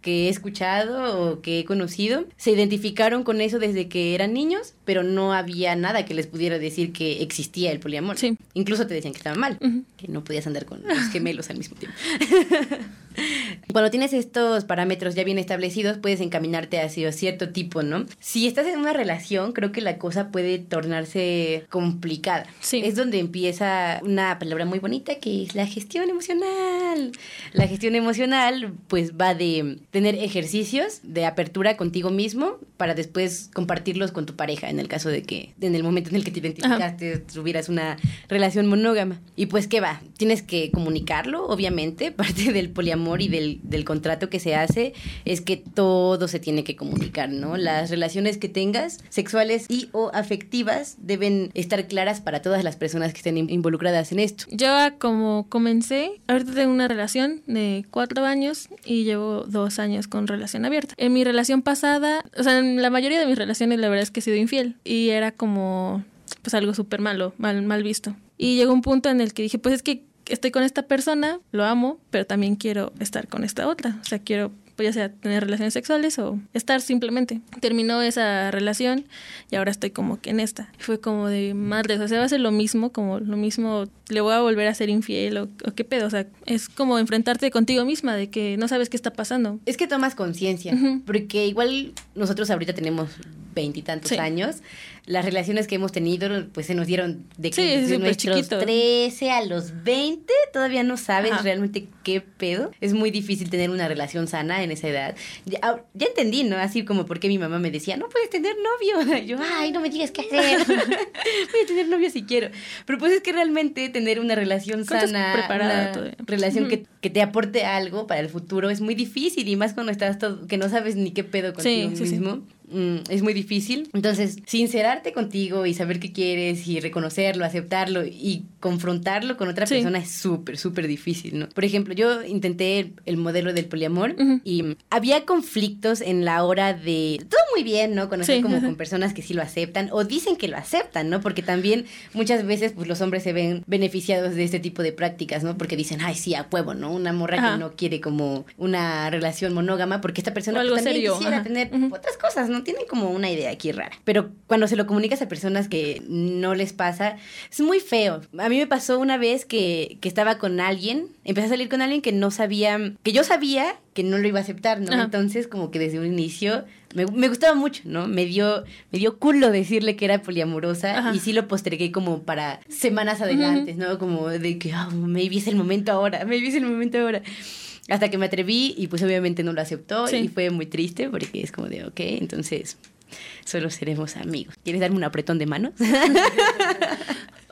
que he escuchado o que he conocido se identificaron con eso desde que eran niños, pero no había nada que les pudiera decir que existía el poliamor. Incluso te decían que estaba mal, que no podías andar con los gemelos al mismo tiempo. Cuando tienes estos parámetros ya bien establecidos, puedes encaminarte hacia cierto tipo, ¿no? Si estás en una relación, creo que la cosa puede tornarse complicada. Sí. Es donde empieza una palabra muy bonita que es la gestión emocional. La gestión emocional, pues va de tener ejercicios de apertura contigo mismo para después compartirlos con tu pareja, en el caso de que, en el momento en el que te identificaste, tuvieras una relación monógama. Y pues, ¿qué va? Tienes que comunicarlo, obviamente. Parte del poliamor y del, del contrato que se hace es que todo se tiene que comunicar, ¿no? Las relaciones que tengas, sexuales y o afectivas, deben estar claras para todas las personas que estén in- involucradas en esto. Yo ah, como comencé, ahorita tengo una relación de cuatro años y llevo dos años con relación abierta. En mi relación pasada, o sea, en la mayoría de mis relaciones la verdad es que he sido infiel y era como pues algo súper malo, mal, mal visto. Y llegó un punto en el que dije, pues es que estoy con esta persona, lo amo, pero también quiero estar con esta otra. O sea, quiero pues ya sea tener relaciones sexuales o estar simplemente. Terminó esa relación y ahora estoy como que en esta. Fue como de madre, o sea, va a ser lo mismo, como lo mismo, le voy a volver a ser infiel o, o qué pedo. O sea, es como enfrentarte contigo misma de que no sabes qué está pasando. Es que tomas conciencia, porque igual nosotros ahorita tenemos veintitantos Sí. años, las relaciones que hemos tenido pues se nos dieron de, que Sí, de nuestros chiquito. 13 a los 20, todavía no sabes Ajá. realmente qué pedo. Es muy difícil tener una relación sana en esa edad. Ya, ah, ya entendí, ¿no? Así como porque mi mamá me decía, no puedes tener novio. Yo, ay, no me digas qué hacer. Voy a tener novio si quiero. Pero pues es que realmente tener una relación ¿Cuánto estás sana, preparada una relación Ujú. que, que te aporte algo para el futuro es muy difícil y más cuando estás todo, que no sabes ni qué pedo contigo Sí, sí, sí. Mm, es muy difícil. Entonces, sincerarte contigo y saber qué quieres y reconocerlo, aceptarlo y confrontarlo con otra Sí. persona es súper, súper difícil, ¿no? Por ejemplo, yo intenté el, el modelo del poliamor Ujú. y había conflictos en la hora de... Todo muy bien, ¿no? Conocer Sí, como con personas que sí lo aceptan o dicen que lo aceptan, ¿no? Porque también muchas veces pues los hombres se ven beneficiados de este tipo de prácticas, ¿no? Porque dicen, ay, sí, a huevo, ¿no? Una morra Ajá. que no quiere como una relación monógama porque esta persona pues, también serio, quisiera ajá. tener otras cosas, ¿no? Tienen como una idea aquí rara. Pero cuando se lo comunicas a personas que no les pasa, es muy feo. A mí me pasó una vez que, que estaba con alguien, empecé a salir con alguien que no sabía, que yo sabía que no lo iba a aceptar, ¿no? Ajá. Entonces, como que desde un inicio me, me gustaba mucho, ¿no? Me dio, me dio culo decirle que era poliamorosa Ajá. y sí lo postergué como para semanas adelante, ¿no? Como de que, ah, maybe es el momento ahora, maybe es el momento ahora. Hasta que me atreví y pues obviamente no lo aceptó Sí. y fue muy triste porque es como de, ok, entonces solo seremos amigos. ¿Quieres darme un apretón de manos?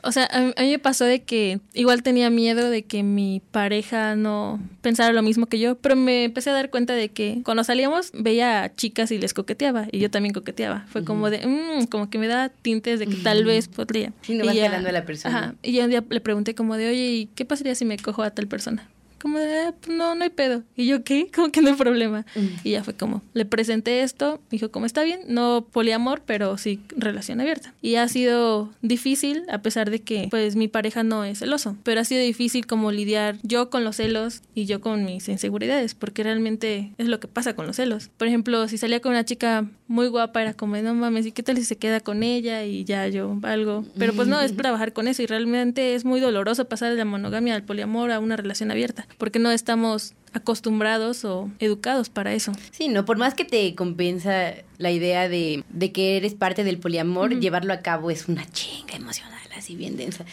O sea, a, mí me pasó de que igual tenía miedo de que mi pareja no pensara lo mismo que yo, pero me empecé a dar cuenta de que cuando salíamos veía a chicas y les coqueteaba y yo también coqueteaba. Fue como de, mm, como que me da tintes de que tal vez podría. Sí, no Y vas ya- a la persona. Ajá, y ya un día le pregunté como de, oye, ¿y qué pasaría si me cojo a tal persona? Como de, "Ah, pues no, no hay pedo. Y yo, ¿qué? Como que no hay problema. Y ya fue como, le presenté esto, dijo, como está bien, no poliamor, pero sí relación abierta. Y ha sido difícil, a pesar de que, pues, mi pareja no es celoso. Pero ha sido difícil como lidiar yo con los celos y yo con mis inseguridades, porque realmente es lo que pasa con los celos. Por ejemplo, si salía con una chica muy guapa, era como, no mames, ¿y qué tal si se queda con ella? Y ya yo algo. Pero pues no, es trabajar con eso y realmente es muy doloroso pasar de la monogamia al poliamor a una relación abierta, porque no estamos acostumbrados o educados para eso. Sí, no, por más que te compensa la idea de, de que eres parte del poliamor, llevarlo a cabo es una chinga emocional, así bien densa.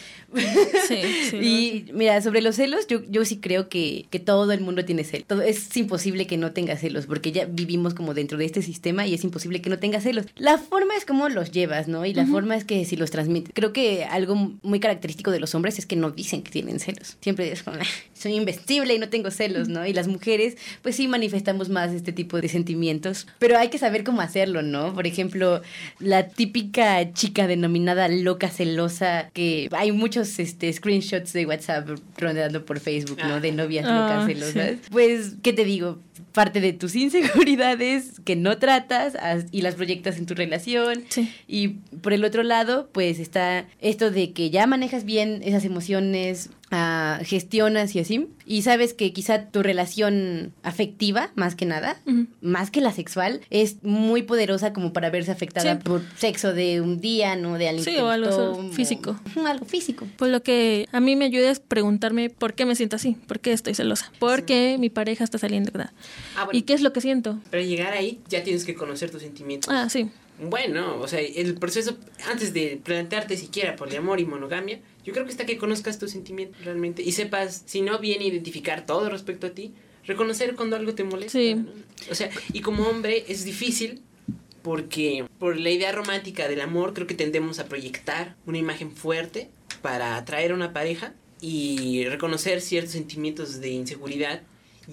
Sí, sí. y mira, sobre los celos, yo, yo sí creo que, que todo el mundo tiene celos. Todo- es imposible que no tenga celos, porque ya vivimos como dentro de este sistema y es imposible que no tenga celos. La forma es como los llevas, ¿no? Y la forma es que si los transmites. Creo que algo muy característico de los hombres es que no dicen que tienen celos. Siempre es como, "Ah, soy invencible y no tengo celos, ¿no? Y las mujeres, pues sí manifestamos más este tipo de sentimientos. Pero hay que saber cómo hacerlo, ¿no? Por ejemplo, la típica chica denominada loca celosa, que hay muchos este, screenshots de WhatsApp rondando por Facebook, ¿no? De novias Ah, locas celosas. Pues, ¿qué te digo? Parte de tus inseguridades que no tratas as- y las proyectas en tu relación. Sí. Y por el otro lado, pues está esto de que ya manejas bien esas emociones, ah, gestionas y así. Y sabes que quizá tu relación afectiva, más que nada, más que la sexual, es muy poderosa como para verse afectada Sí. por sexo de un día, ¿no? De alguien Sí, o algo físico. Algo físico. Pues lo que a mí me ayuda es preguntarme por qué me siento así, por qué estoy celosa, por qué mi pareja está saliendo. ¿verdad? Ah, bueno, ¿Y qué es lo que siento? Pero llegar ahí ya tienes que conocer tus sentimientos. Ah, sí. Bueno, o sea, el proceso, antes de plantearte siquiera poliamor y monogamia, yo creo que está que conozcas tus sentimientos realmente y sepas, si no bien identificar todo respecto a ti, reconocer cuando algo te molesta. Sí. ¿no? O sea, y como hombre es difícil porque por la idea romántica del amor creo que tendemos a proyectar una imagen fuerte para atraer a una pareja y reconocer ciertos sentimientos de inseguridad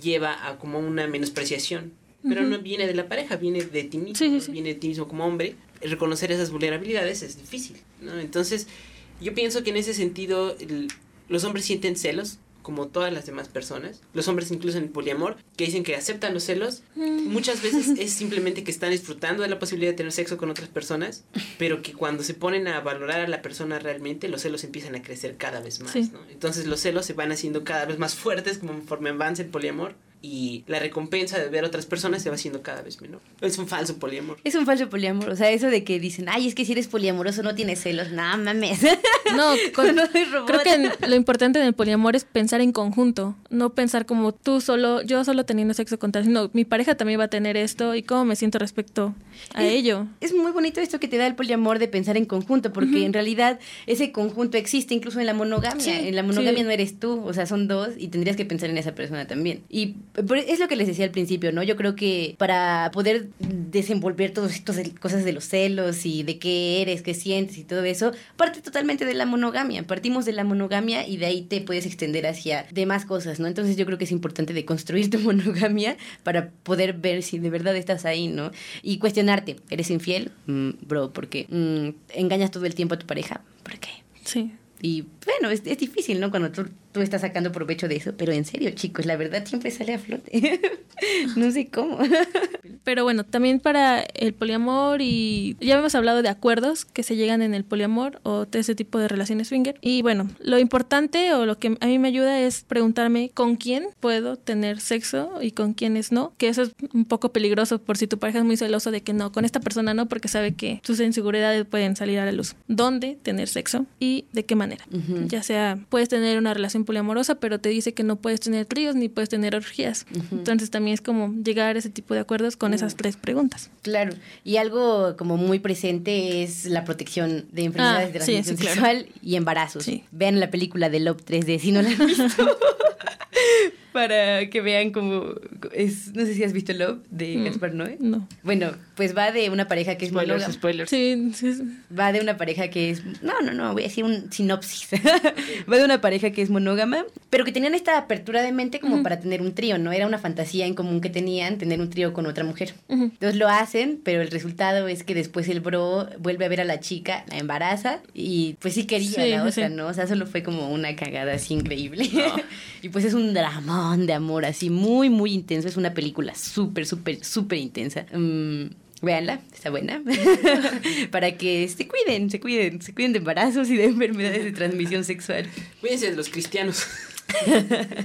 lleva a como una menospreciación. Pero no viene de la pareja, viene de ti mismo, Sí, sí, ¿no? sí. viene de ti mismo como hombre. Reconocer esas vulnerabilidades es difícil, ¿no? Entonces, yo pienso que en ese sentido el- los hombres sienten celos, como todas las demás personas. Los hombres incluso en el poliamor, que dicen que aceptan los celos, Mm. muchas veces es simplemente que están disfrutando de la posibilidad de tener sexo con otras personas, pero que cuando se ponen a valorar a la persona realmente, los celos empiezan a crecer cada vez más. ¿no? Entonces los celos se van haciendo cada vez más fuertes conforme avanza el poliamor y la recompensa de ver a otras personas se va haciendo cada vez menor. Es un falso poliamor. Es un falso poliamor. O sea, eso de que dicen, ay, es que si eres poliamoroso no tienes celos. No, mames. No, con- No soy robot. creo que lo importante en el poliamor es pensar en conjunto, no pensar como tú solo, yo solo teniendo sexo con tal, sino mi pareja también va a tener esto y cómo me siento respecto a Es- ello. Es muy bonito esto que te da el poliamor de pensar en conjunto, porque en realidad ese conjunto existe incluso en la monogamia. Sí, en la monogamia sí. no eres tú, o sea, son dos y tendrías que pensar en esa persona también. Y es lo que les decía al principio, ¿no? Yo creo que para poder desenvolver todas estas cosas de los celos y de qué eres, qué sientes y todo eso, parte totalmente de la monogamia. Partimos de la monogamia y de ahí te puedes extender hacia demás cosas, ¿no? Entonces yo creo que es importante de construir tu monogamia para poder ver si de verdad estás ahí, ¿no? Y cuestionarte, ¿eres infiel? Mm, bro, ¿por qué? Mm, ¿Engañas todo el tiempo a tu pareja? ¿Por qué? Sí. Y bueno, es, es difícil, ¿no? Cuando tú tú estás sacando provecho de eso, pero en serio, chicos, la verdad siempre sale a flote. no sé cómo. Pero bueno, también para el poliamor y ya hemos hablado de acuerdos que se llegan en el poliamor o de ese tipo de relaciones swinger. Y bueno, lo importante o lo que a mí me ayuda es preguntarme con quién puedo tener sexo y con quiénes no, que eso es un poco peligroso por si tu pareja es muy celoso de que no, con esta persona no, porque sabe que sus inseguridades pueden salir a la luz. ¿Dónde tener sexo y de qué manera? Ya sea, puedes tener una relación poliamorosa, pero te dice que no puedes tener tríos ni puedes tener orgías. Entonces también es como llegar a ese tipo de acuerdos con esas tres preguntas. Claro, y algo como muy presente es la protección de enfermedades Ah, de transmisión sí, sexual y embarazos. Sí. Vean la película de Love 3D si no la han visto. Para que vean cómo es, no sé si has visto Love de Mm, Gaspar Noé. No. Bueno, pues va de una pareja que es Spoilers, monógama. spoilers. Sí, sí, sí. Va de una pareja que es. No, no, no, voy a decir un sinopsis. Va de una pareja que es monógama, pero que tenían esta apertura de mente como para tener un trío, ¿no? Era una fantasía en común que tenían tener un trío con otra mujer. Entonces lo hacen, pero el resultado es que después el bro vuelve a ver a la chica, la embaraza y pues sí quería Sí, a la otra, sí. ¿no? O sea, solo fue como una cagada así increíble. y pues es un de amor así muy, muy intenso. Es una película súper, súper, súper intensa. Mm, Véanla, está buena. Para que se cuiden, se cuiden, se cuiden de embarazos y de enfermedades de transmisión sexual. Cuídense de los cristianos.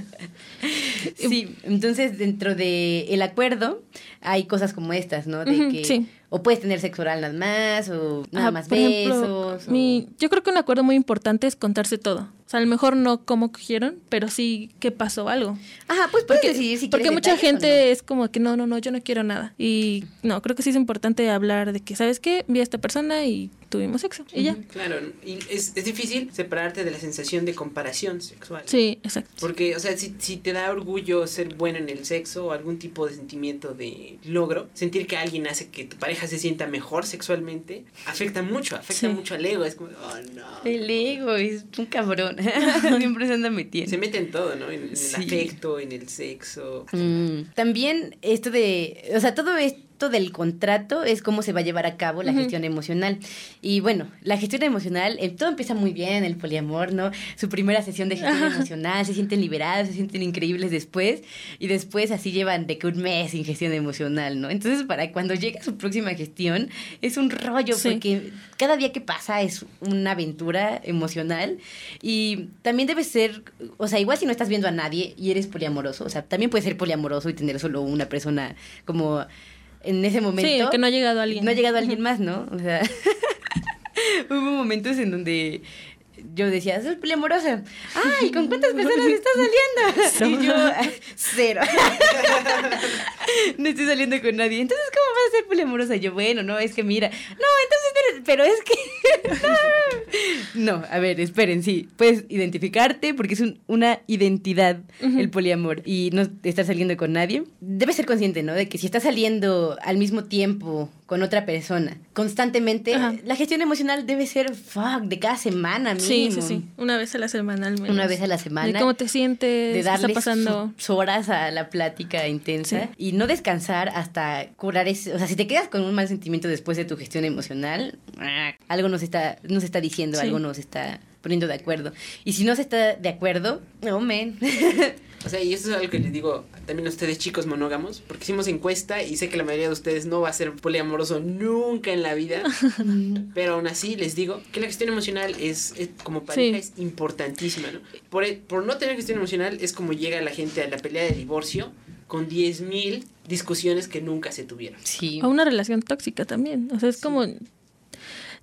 Sí, entonces dentro de el acuerdo hay cosas como estas, ¿no? De que sí. o puedes tener sexo oral nada más o nada Ajá, más por ejemplo, besos. o- mi- yo creo que un acuerdo muy importante es contarse todo. O sea, a lo mejor no cómo cogieron, pero sí qué pasó algo. Ajá, pues Porque, decidir si porque mucha gente es como que no, no, no, yo no quiero nada. Y no, creo que sí es importante hablar de que, ¿sabes qué? Vi a esta persona y tuvimos sexo. Y ya. Claro, y es, es difícil separarte de la sensación de comparación sexual. Sí, exacto. Porque, o sea, si, si te da orgullo ser bueno en el sexo o algún tipo de sentimiento de logro, sentir que alguien hace que tu pareja se sienta mejor sexualmente, afecta mucho, afecta Sí. mucho al ego. Es como, oh no. El ego es un cabrón. Siempre se anda metiendo. Se mete en todo, ¿no? En, en Sí. el afecto, en el sexo. Mm, También esto de, o sea, todo esto del contrato es cómo se va a llevar a cabo la gestión emocional. Y bueno, la gestión emocional, eh, todo empieza muy bien, el poliamor, ¿no? Su primera sesión de gestión Ajá. emocional, se sienten liberados, se sienten increíbles después, y después así llevan de que un mes sin gestión emocional, ¿no? Entonces, para cuando llega su próxima gestión, es un rollo, Sí. porque cada día que pasa es una aventura emocional, y también debe ser, o sea, igual si no estás viendo a nadie y eres poliamoroso, o sea, también puedes ser poliamoroso y tener solo una persona como en ese momento. Sí, que no ha llegado alguien. No ha llegado alguien más, ¿no? O sea, hubo momentos en donde yo decía, soy poliamorosa. Ay, ¿con cuántas personas estás saliendo? Y yo, cero. no estoy saliendo con nadie. Entonces, ¿cómo vas a ser poliamorosa? Y yo, bueno, no, es que mira. No, entonces, pero es que... no, a ver, esperen, sí. Puedes identificarte porque es un- una identidad el poliamor y no estar saliendo con nadie. Debes ser consciente, ¿no? De que si estás saliendo al mismo tiempo con otra persona constantemente, Ajá. la gestión emocional debe ser, fuck, de cada semana mínimo. Sí, sí, sí. Una vez a la semana al menos. Una vez a la semana. De cómo te sientes, de darle pasando. sus horas a la plática intensa y no descansar hasta curar ese, o sea, si te quedas con un mal sentimiento después de tu gestión emocional, ah, algo nos está nos está diciendo, Sí. algo nos está poniendo de acuerdo. Y si no se está de acuerdo, no, men. O sea, y eso es algo que les digo también a ustedes chicos monógamos, porque hicimos encuesta y sé que la mayoría de ustedes no va a ser poliamoroso nunca en la vida, pero aún así les digo que la gestión emocional es, es- como pareja Sí. es importantísima, ¿no? Por, e- por no tener gestión emocional es como llega la gente a la pelea de divorcio con 10.000 discusiones que nunca se tuvieron. sí. A una relación tóxica también. O sea, es como.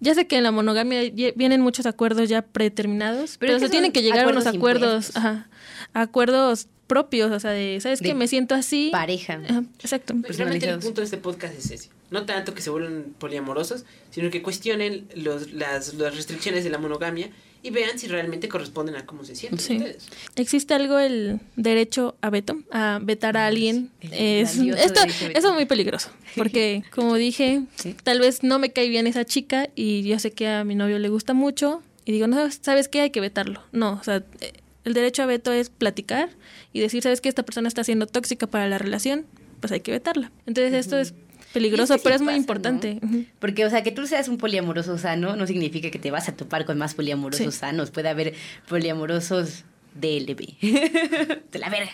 Ya sé que en la monogamia vienen muchos acuerdos ya predeterminados, Pero pero, se tienen que llegar a unos acuerdos acuerdos, impuestos. ajá, acuerdos propios, o sea, de, ¿sabes De qué? Me siento así. pareja. Ajá, exacto. Pues realmente el punto de este podcast es ese. No tanto que se vuelvan poliamorosos, sino que cuestionen los, las, las restricciones de la monogamia y vean si realmente corresponden a cómo se sienten Sí. ustedes. ¿Existe algo el derecho a veto? A vetar a alguien. Es, esto, eso es muy peligroso. Porque, como dije, Sí. tal vez no me cae bien esa chica y yo sé que a mi novio le gusta mucho. Y digo, no, ¿sabes qué? Hay que vetarlo. No, o sea, eh, el derecho a veto es platicar y decir, ¿sabes qué? Esta persona está siendo tóxica para la relación. Pues hay que vetarla. Entonces, esto es peligroso, Y es que sí pero es muy importante. Porque, o sea, que tú seas un poliamoroso sano no significa que te vas a topar con más poliamorosos Sí. sanos. Puede haber poliamorosos DLB. de la verga.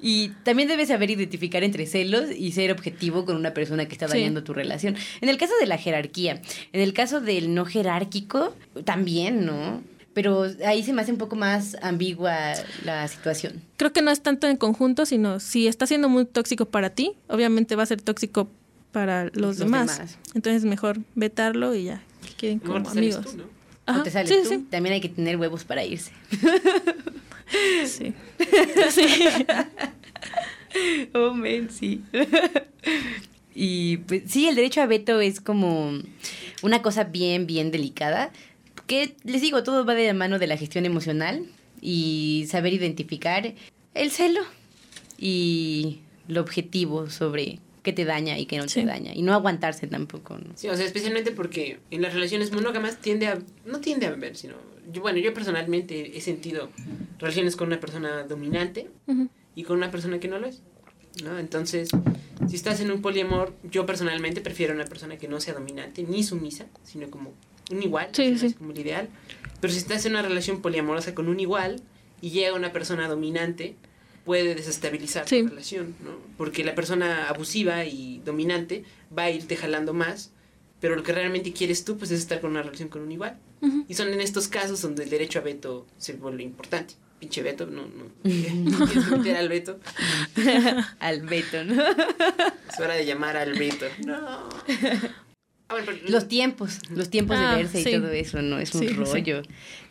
y también debes saber identificar entre celos y ser objetivo con una persona que está Sí. dañando tu relación. En el caso de la jerarquía, en el caso del no jerárquico, también, ¿no? Pero ahí se me hace un poco más ambigua la situación. Creo que no es tanto en conjunto, sino si está siendo muy tóxico para ti, obviamente va a ser tóxico para los, Los demás. demás. Entonces mejor vetarlo y ya. que Quieren Mejor como te sales amigos. tú, ¿no? ¿O Ajá, te sales sí, tú? sí, También hay que tener huevos para irse. sí. Sí. Oh, men, sí. y pues sí, el derecho a veto es como una cosa bien, bien delicada. Que les digo, todo va de la mano de la gestión emocional y saber identificar el celo y lo objetivo sobre qué te daña y qué no Sí. te daña. Y no aguantarse tampoco. ¿no? Sí, o sea, especialmente porque en las relaciones monógamas tiende a, no tiende a haber, sino, yo, bueno, yo personalmente he sentido relaciones con una persona dominante Ujú. y con una persona que no lo es, ¿no? Entonces, si estás en un poliamor, yo personalmente prefiero una persona que no sea dominante ni sumisa, sino como un igual, Sí, sí. como el ideal. Pero si estás en una relación poliamorosa con un igual y llega una persona dominante, puede desestabilizar Sí. tu relación, ¿no? Porque la persona abusiva y dominante va a irte jalando más, pero lo que realmente quieres tú, pues es estar con una relación con un igual. Ujú. Y son en estos casos donde el derecho a veto se vuelve importante. Pinche veto, no, no. ¿No quieres meter al veto? Al veto, ¿no? Es hora de llamar al veto. No. Ah, bueno, pero- Los tiempos, los tiempos Ah, de verse sí. y todo eso, ¿no? Es un Sí, sí. rollo.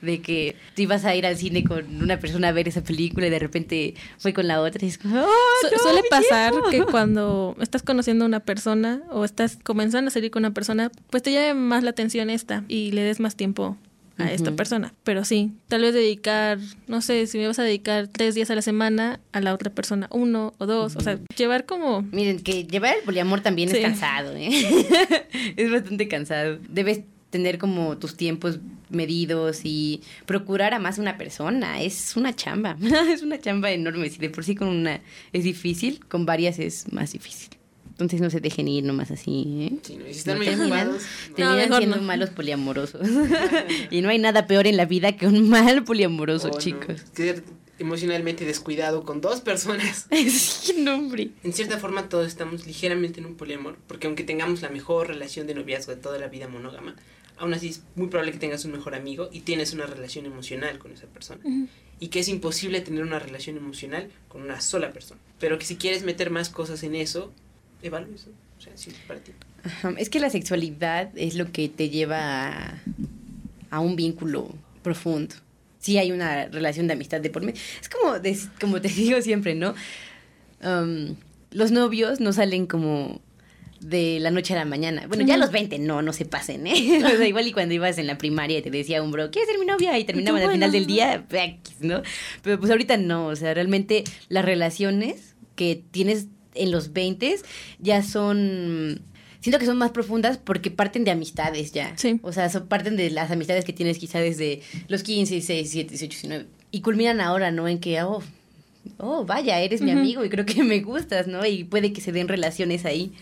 De que tú ibas a ir al cine con una persona a ver esa película y de repente fue con la otra y es como, ¡Oh, Su- no, suele pasar tiempo! que cuando estás conociendo a una persona o estás comenzando a salir con una persona, pues te llame más la atención esta y le des más tiempo a esta persona. Pero sí, tal vez dedicar, no sé, si me vas a dedicar tres días a la semana a la otra persona, uno o dos, o sea, llevar como... Miren, que llevar el poliamor también es cansado, ¿eh? es bastante cansado. Debes tener como tus tiempos medidos y procurar a más una persona. Es una chamba. es una chamba enorme. Si de por sí con una es difícil, con varias es más difícil. Entonces no se dejen ir nomás así, ¿eh? Sí, no, y si están No muy terminan, ocupados, no. terminan siendo no. malos poliamorosos. y no hay nada peor en la vida que un mal poliamoroso, Oh, no. chicos. Ser emocionalmente descuidado con dos personas. sí, no, hombre. En cierta forma todos estamos ligeramente en un poliamor, porque aunque tengamos la mejor relación de noviazgo de toda la vida monógama, aún así es muy probable que tengas un mejor amigo y tienes una relación emocional con esa persona. Y que es imposible tener una relación emocional con una sola persona. Pero que si quieres meter más cosas en eso, evalúa eso. O sea, sí, para ti. Ajá, Es que la sexualidad es lo que te lleva a, a un vínculo profundo. Sí hay una relación de amistad de por medio. Es como, como te digo siempre, ¿no? Um, los novios no salen como de la noche a la mañana. Bueno, ya a los 20 no, no se pasen, ¿eh? O sea, igual y cuando ibas en la primaria y te decía un bro, ¿quieres ser mi novia? Y terminaban al bueno, final del día, ¿no? Pero pues ahorita no, o sea, realmente las relaciones que tienes en los 20 ya son... Siento que son más profundas porque parten de amistades ya. Sí. O sea, son, parten de las amistades que tienes quizá desde los 15, 16, 17, 18, 19. Y culminan ahora, ¿no? En que, oh, oh, vaya, eres mi amigo y creo que me gustas, ¿no? Y puede que se den relaciones ahí.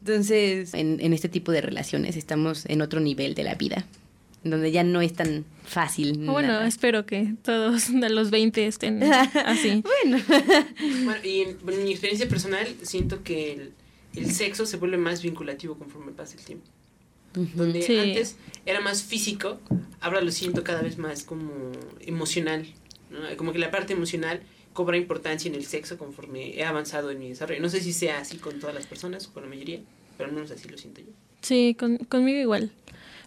Entonces, en, en este tipo de relaciones estamos en otro nivel de la vida, donde ya no es tan fácil. O Bueno, nada. espero que todos de los 20 estén así. bueno. Bueno, y en, bueno, en mi experiencia personal, siento que el, el sexo se vuelve más vinculativo conforme pasa el tiempo. Donde Sí. antes era más físico, ahora lo siento cada vez más como emocional. ¿no? Como que la parte emocional cobra importancia en el sexo conforme he avanzado en mi desarrollo. No sé si sea así con todas las personas o con la mayoría, pero al menos así lo siento yo. Sí, con- conmigo igual.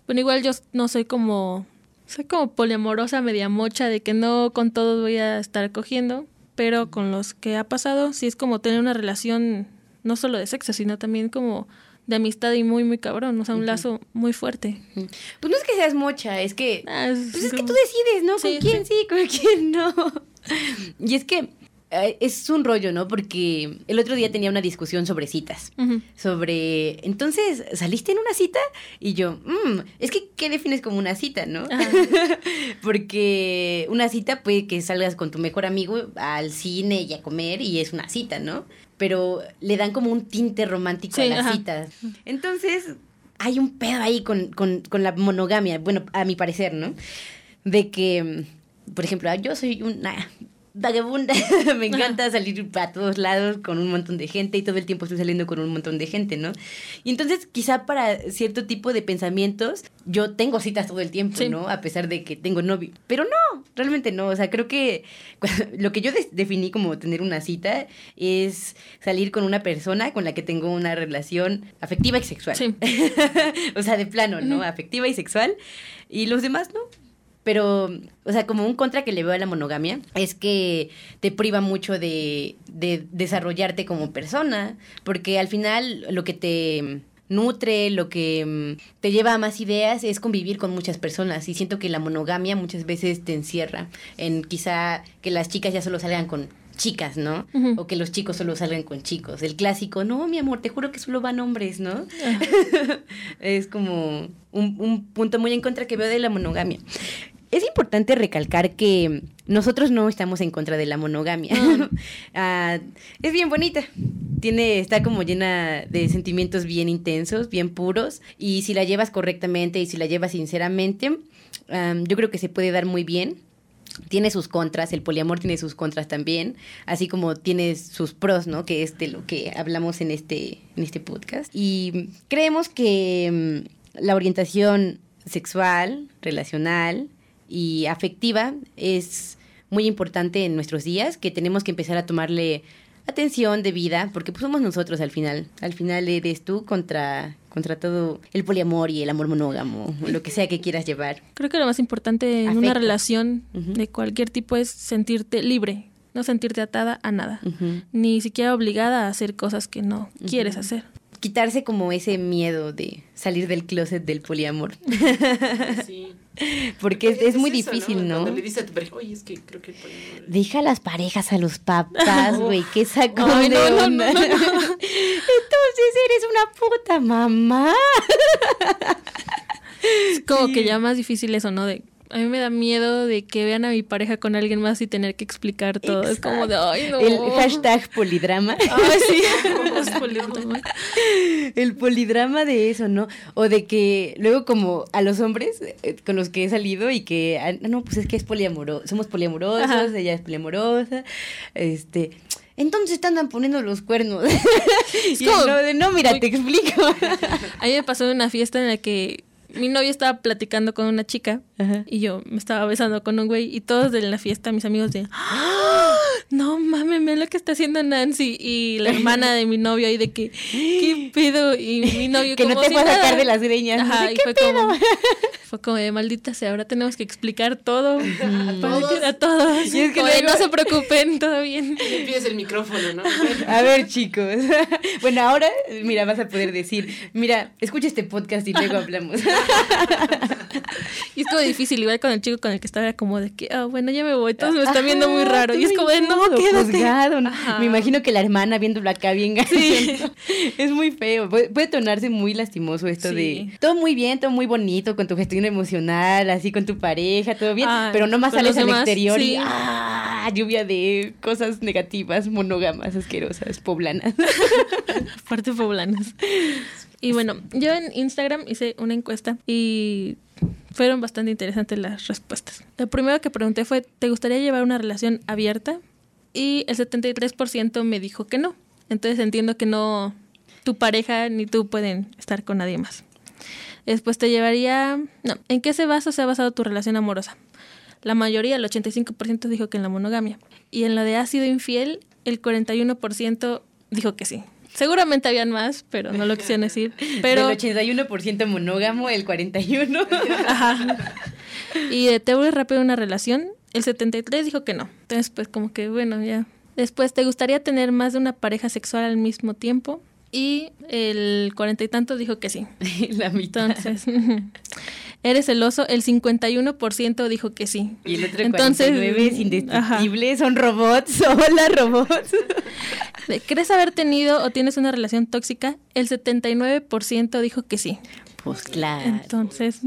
Bueno, igual yo no soy como... Soy como poliamorosa, media mocha, de que no con todos voy a estar cogiendo, pero con los que ha pasado, sí es como tener una relación no solo de sexo, sino también como de amistad y muy, muy cabrón, o sea, un lazo muy fuerte. Pues no es que seas mocha, es que... Ah, es Pues es que tú decides, ¿no? ¿Con Sí, quién sí, con quién no? Y es que es un rollo, ¿no? Porque el otro día tenía una discusión sobre citas. Sobre, entonces, ¿saliste en una cita? Y yo, "Mm, es que, ¿qué defines como una cita, no? Porque una cita puede que salgas con tu mejor amigo al cine y a comer y es una cita, ¿no? Pero le dan como un tinte romántico a las ajá. citas. Entonces, hay un pedo ahí con, con, con la monogamia, bueno, a mi parecer, ¿no? De que por ejemplo, yo soy una vagabunda, me encanta salir a todos lados con un montón de gente y todo el tiempo estoy saliendo con un montón de gente, ¿no? Y entonces quizá para cierto tipo de pensamientos yo tengo citas todo el tiempo, ¿no? A pesar de que tengo novio. Pero no, realmente no. O sea, creo que lo que yo definí como tener una cita es salir con una persona con la que tengo una relación afectiva y sexual. Sí. o sea, de plano, ¿no? Afectiva y sexual. Y los demás, ¿no? Pero, o sea, como un contra que le veo a la monogamia es que te priva mucho de, de desarrollarte como persona, porque al final lo que te nutre, lo que mm, te lleva a más ideas es convivir con muchas personas y siento que la monogamia muchas veces te encierra en quizá que las chicas ya solo salgan con chicas, ¿no? O que los chicos solo salgan con chicos. El clásico, no, mi amor, te juro que solo van hombres, ¿no? es como un, un, punto muy en contra que veo de la monogamia es importante recalcar que nosotros no estamos en contra de la monogamia. Ah. Ah, es bien bonita. Tiene, está como llena de sentimientos bien intensos, bien puros. Y si la llevas correctamente y si la llevas sinceramente, yo creo que se puede dar muy bien. Tiene sus contras, el poliamor tiene sus contras también, así como tiene sus pros, ¿no? Que es de lo que hablamos en este, en este podcast. Y creemos que mm, la orientación sexual, relacional, y afectiva es muy importante en nuestros días, que tenemos que empezar a tomarle atención de vida, porque pues somos nosotros al final. Al final eres tú contra, contra todo el poliamor y el amor monógamo, lo que sea que quieras llevar. Creo que lo más importante en una relación de cualquier tipo es sentirte libre, no sentirte atada a nada, ni siquiera obligada a hacer cosas que no quieres hacer quitarse como ese miedo de salir del closet del poliamor. Sí. Porque es, muy difícil, ¿no? le dices a tu pareja, oye, es que creo que. Deja las parejas a los papás, güey, qué saco de onda. Entonces eres una puta mamá. Es como que ya más difícil eso, ¿no? De a mí me da miedo de que vean a mi pareja con alguien más y tener que explicar todo. Es como de, ay, no. El hashtag polidrama. Ay, sí. El polidrama de eso, ¿no? O de que luego como a los hombres eh, con los que he salido y que, ah, no, pues es que es poliamoroso, somos poliamorosos, ella es poliamorosa, este... Entonces te andan poniendo los cuernos. Como, de, no, mira, te explico. A mí me pasó en una fiesta en la que mi novia estaba platicando con una chica y yo me estaba besando con un güey y todos de la fiesta, mis amigos de, ¡Ah! No mames, mira lo que está haciendo Nancy y la hermana de mi novio ahí de que, ¿qué pedo? Y mi novio que no te puedo sacar de las greñas. Ajá, y fue como, fue como de maldita sea, ahora tenemos que explicar todo para a todos. Y es que no se preocupen, todo bien. Y pides el micrófono, ¿no? A ver, chicos. Bueno, ahora, mira, vas a poder decir, mira, escucha este podcast y luego hablamos. y es como difícil, igual con el chico con el que estaba como de que, ah, bueno, ya me voy, todos me están viendo muy raro. Y es como de, no, quédate. Me imagino que la hermana viéndolo acá bien sí. Es muy feo. Puede, tornarse muy lastimoso esto de todo muy bien, todo muy bonito, con tu gestión emocional, así con tu pareja, todo bien, pero no más sales al exterior y ¡ah! lluvia de cosas negativas, monógamas, asquerosas, poblanas. Aparte poblanas. Y bueno, yo en Instagram hice una encuesta y fueron bastante interesantes las respuestas. Lo primero que pregunté fue, ¿te gustaría llevar una relación abierta? Y el 73% me dijo que no. Entonces entiendo que no, tu pareja ni tú pueden estar con nadie más. Después te llevaría... No, ¿en qué se basa se ha basado tu relación amorosa? La mayoría, el 85% dijo que en la monogamia. Y en lo de ha sido infiel, el 41% dijo que sí. Seguramente habían más, pero no lo quisieron decir. Pero... El 81% monógamo, el 41%. Ajá. Y de te vuelves rápido una relación, el 73% dijo que no. Entonces, pues como que bueno, ya. Después, ¿te gustaría tener más de una pareja sexual al mismo tiempo? Y el cuarenta y tanto dijo que sí. La mitad. Entonces, ¿eres celoso? El 51% dijo que sí. Y el otro Entonces, 49 es indestructible, son robots, hola robots. ¿Crees haber tenido o tienes una relación tóxica? El 79% dijo que sí. Pues claro. Entonces,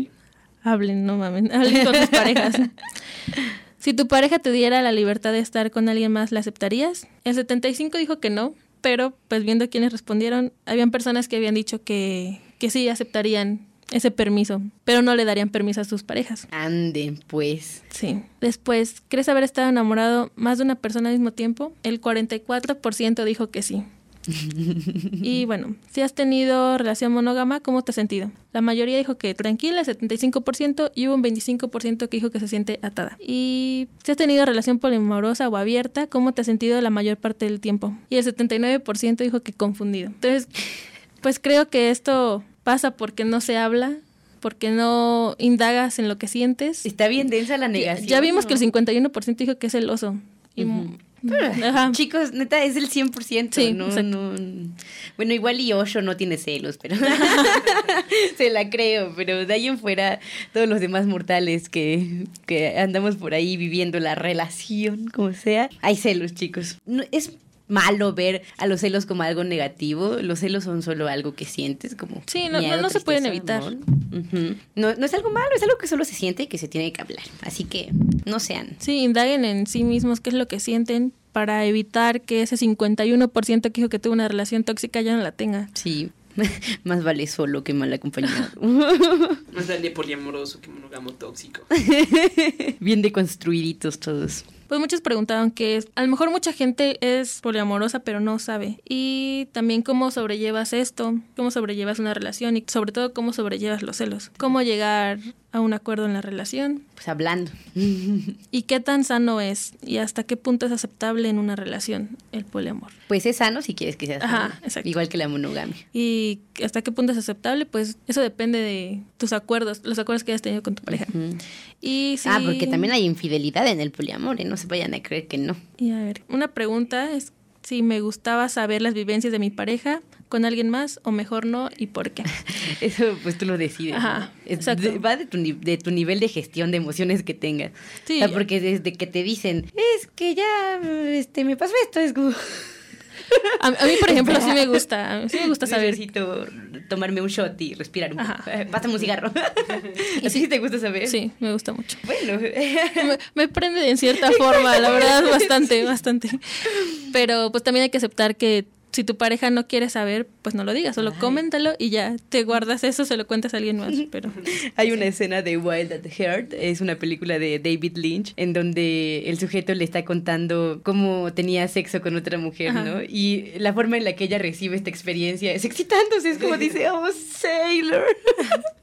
hablen, no mames, hablen con tus parejas. Si tu pareja te diera la libertad de estar con alguien más, ¿la aceptarías? El 75 dijo que no, pero pues viendo quiénes respondieron, habían personas que habían dicho que, que sí aceptarían ese permiso, pero no le darían permiso a sus parejas. Anden, pues. Sí. Después, ¿crees haber estado enamorado más de una persona al mismo tiempo? El 44% dijo que sí. y bueno, si has tenido relación monógama, ¿cómo te has sentido? La mayoría dijo que tranquila, 75%, y hubo un 25% que dijo que se siente atada. Y si has tenido relación polimorosa o abierta, ¿cómo te has sentido la mayor parte del tiempo? Y el 79% dijo que confundido. Entonces, pues creo que esto pasa porque no se habla, porque no indagas en lo que sientes. Está bien densa la negación. Ya, vimos ¿no? que el 51% dijo que es celoso. Y, Ujú. Ajá. Chicos, neta, es el 100%. Sí, no, no, bueno, igual y Osho no tiene celos, pero se la creo. Pero de ahí en fuera, todos los demás mortales que, que andamos por ahí viviendo la relación, como sea, hay celos, chicos. No, es malo ver a los celos como algo negativo. Los celos son solo algo que sientes, como. Sí, no- no- no se pueden evitar. no, no es algo malo, es algo que solo se siente y que se tiene que hablar. Así que no sean. Sí, indaguen en sí mismos qué es lo que sienten para evitar que ese 51% que dijo que tuvo una relación tóxica ya no la tenga. Sí, más vale solo que mal acompañado. Más vale poliamoroso que monógamo tóxico. Bien deconstruiditos todos. Pues muchos preguntaron que es, a lo mejor mucha gente es poliamorosa pero no sabe. Y también cómo sobrellevas esto, cómo sobrellevas una relación y sobre todo cómo sobrellevas los celos. Cómo llegar a un acuerdo en la relación Pues hablando. y qué tan sano es y hasta qué punto es aceptable en una relación el poliamor. Pues es sano si quieres que sea sano. Ajá, exacto. Igual que la monogamia. Y hasta qué punto es aceptable, pues eso depende de tus acuerdos, los acuerdos que hayas tenido con tu pareja. Y Ah, porque también hay infidelidad en el poliamor, ¿eh? No se vayan a creer que no. Y a ver, una pregunta es si me gustaba saber las vivencias de mi pareja con alguien más o mejor no y por qué. Eso pues tú lo decides. Ajá, ¿no? Es- exacto. de- va de tu, de tu nivel de gestión de emociones que tengas. Sí. O sea, porque desde que te dicen, es que ya este, me pasó esto, es como... A, a mí, por ejemplo, sí me gusta, a sí me gusta saber. Necesito tomarme un shot y respirar un poco. Ajá. Eh, Pásame un cigarro. ¿Así te gusta saber? Sí, me gusta mucho. Bueno. Me, me prende en cierta forma, la verdad, bastante, bastante. Pero pues también hay que aceptar que si tu pareja no quiere saber, pues no lo digas, solo coméntalo y ya te guardas eso, se lo cuentas a alguien más. Pero Hay una escena de Wild at Heart, es una película de David Lynch, en donde el sujeto le está contando cómo tenía sexo con otra mujer, Ajá. ¿no? Y la forma en la que ella recibe esta experiencia es excitándose, es como dice, oh, sailor.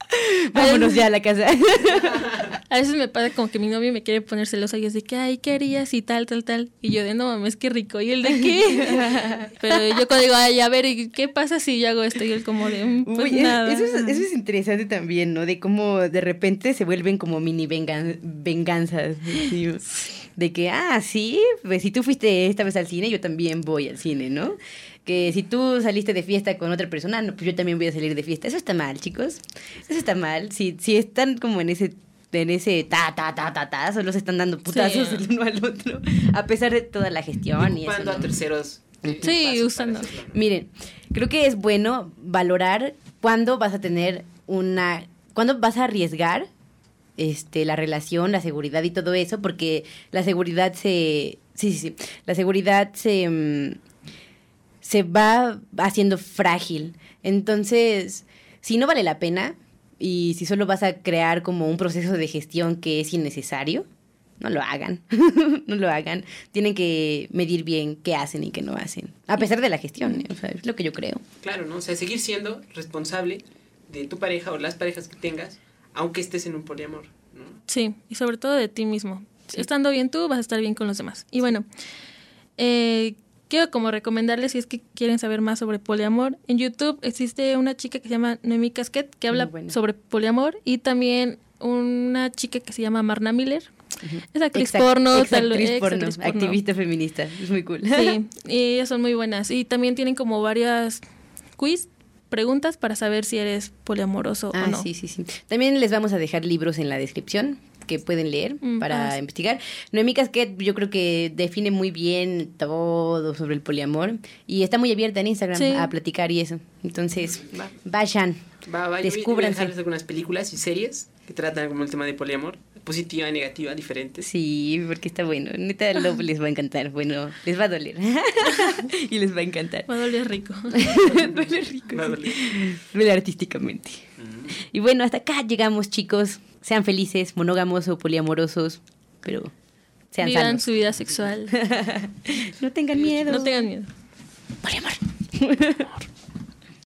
Vámonos ya a la casa. a veces me pasa como que mi novio me quiere poner celosa y es de que, ay, ¿qué harías? Y tal, tal, tal. Y yo de, no mames, qué rico. ¿Y él de qué? Pero yo cuando digo, ay, a ver, ¿y qué pasa si yo hago esto? Y él como de, "Mm, pues Uy, nada. eso, es, eso es interesante también, ¿no? De cómo de repente se vuelven como mini vengan- venganzas. De que, ah, sí, pues si tú fuiste esta vez al cine, yo también voy al cine, ¿no? Que si tú saliste de fiesta con otra persona, no, pues yo también voy a salir de fiesta. Eso está mal, chicos. Eso está mal. Si, si están como en ese en ese ta ta ta ta ta, solo se están dando putazos Sí. el uno al otro, a pesar de toda la gestión y eso. Ocupando a ¿no? terceros. Sí, usando. Miren, creo que es bueno valorar cuándo vas a tener una, cuándo vas a arriesgar este, la relación, la seguridad y todo eso, porque la seguridad se, sí, sí, sí, la seguridad se, mm, se va haciendo frágil. Entonces, si no vale la pena y si solo vas a crear como un proceso de gestión que es innecesario, no lo hagan, no lo hagan. Tienen que medir bien qué hacen y qué no hacen, a pesar de la gestión, ¿eh? o sea, es lo que yo creo. Claro, ¿no? O sea, seguir siendo responsable de tu pareja o las parejas que tengas, aunque estés en un poliamor, ¿no? Sí, y sobre todo de ti mismo. Estando bien tú, vas a estar bien con los demás. Y bueno, eh, quiero como recomendarles, si es que quieren saber más sobre poliamor, en YouTube existe una chica que se llama Noemi Casquet, que habla sobre poliamor, y también una chica que se llama Marna Miller. Es actriz Exact- porno, ex tal- porno, actriz porno. activista feminista, es muy cool. Sí, y ellas son muy buenas. Y también tienen como varias quiz, preguntas para saber si eres poliamoroso Ah, o no. sí, sí, sí. También les vamos a dejar libros en la descripción que pueden leer Mm, para ah, sí. investigar. Noemí Casquet yo creo que define muy bien todo sobre el poliamor y está muy abierta en Instagram Sí. a platicar y eso. Entonces, Va. vayan, Va, va, yo voy- voy a descúbranse. dejarles algunas películas y series que tratan como el tema de poliamor, positiva, negativa, diferente. Sí, porque está bueno. Neta, lo, les va a encantar. Bueno, les va a doler. y les va a encantar. Va a doler rico. Duele rico. Va a doler. Duele artísticamente. Uh -huh. Y bueno, hasta acá llegamos, chicos. Sean felices, monógamos o poliamorosos, pero sean Vivan su vida sexual. no tengan miedo. No tengan miedo. Poliamor. Poliamor.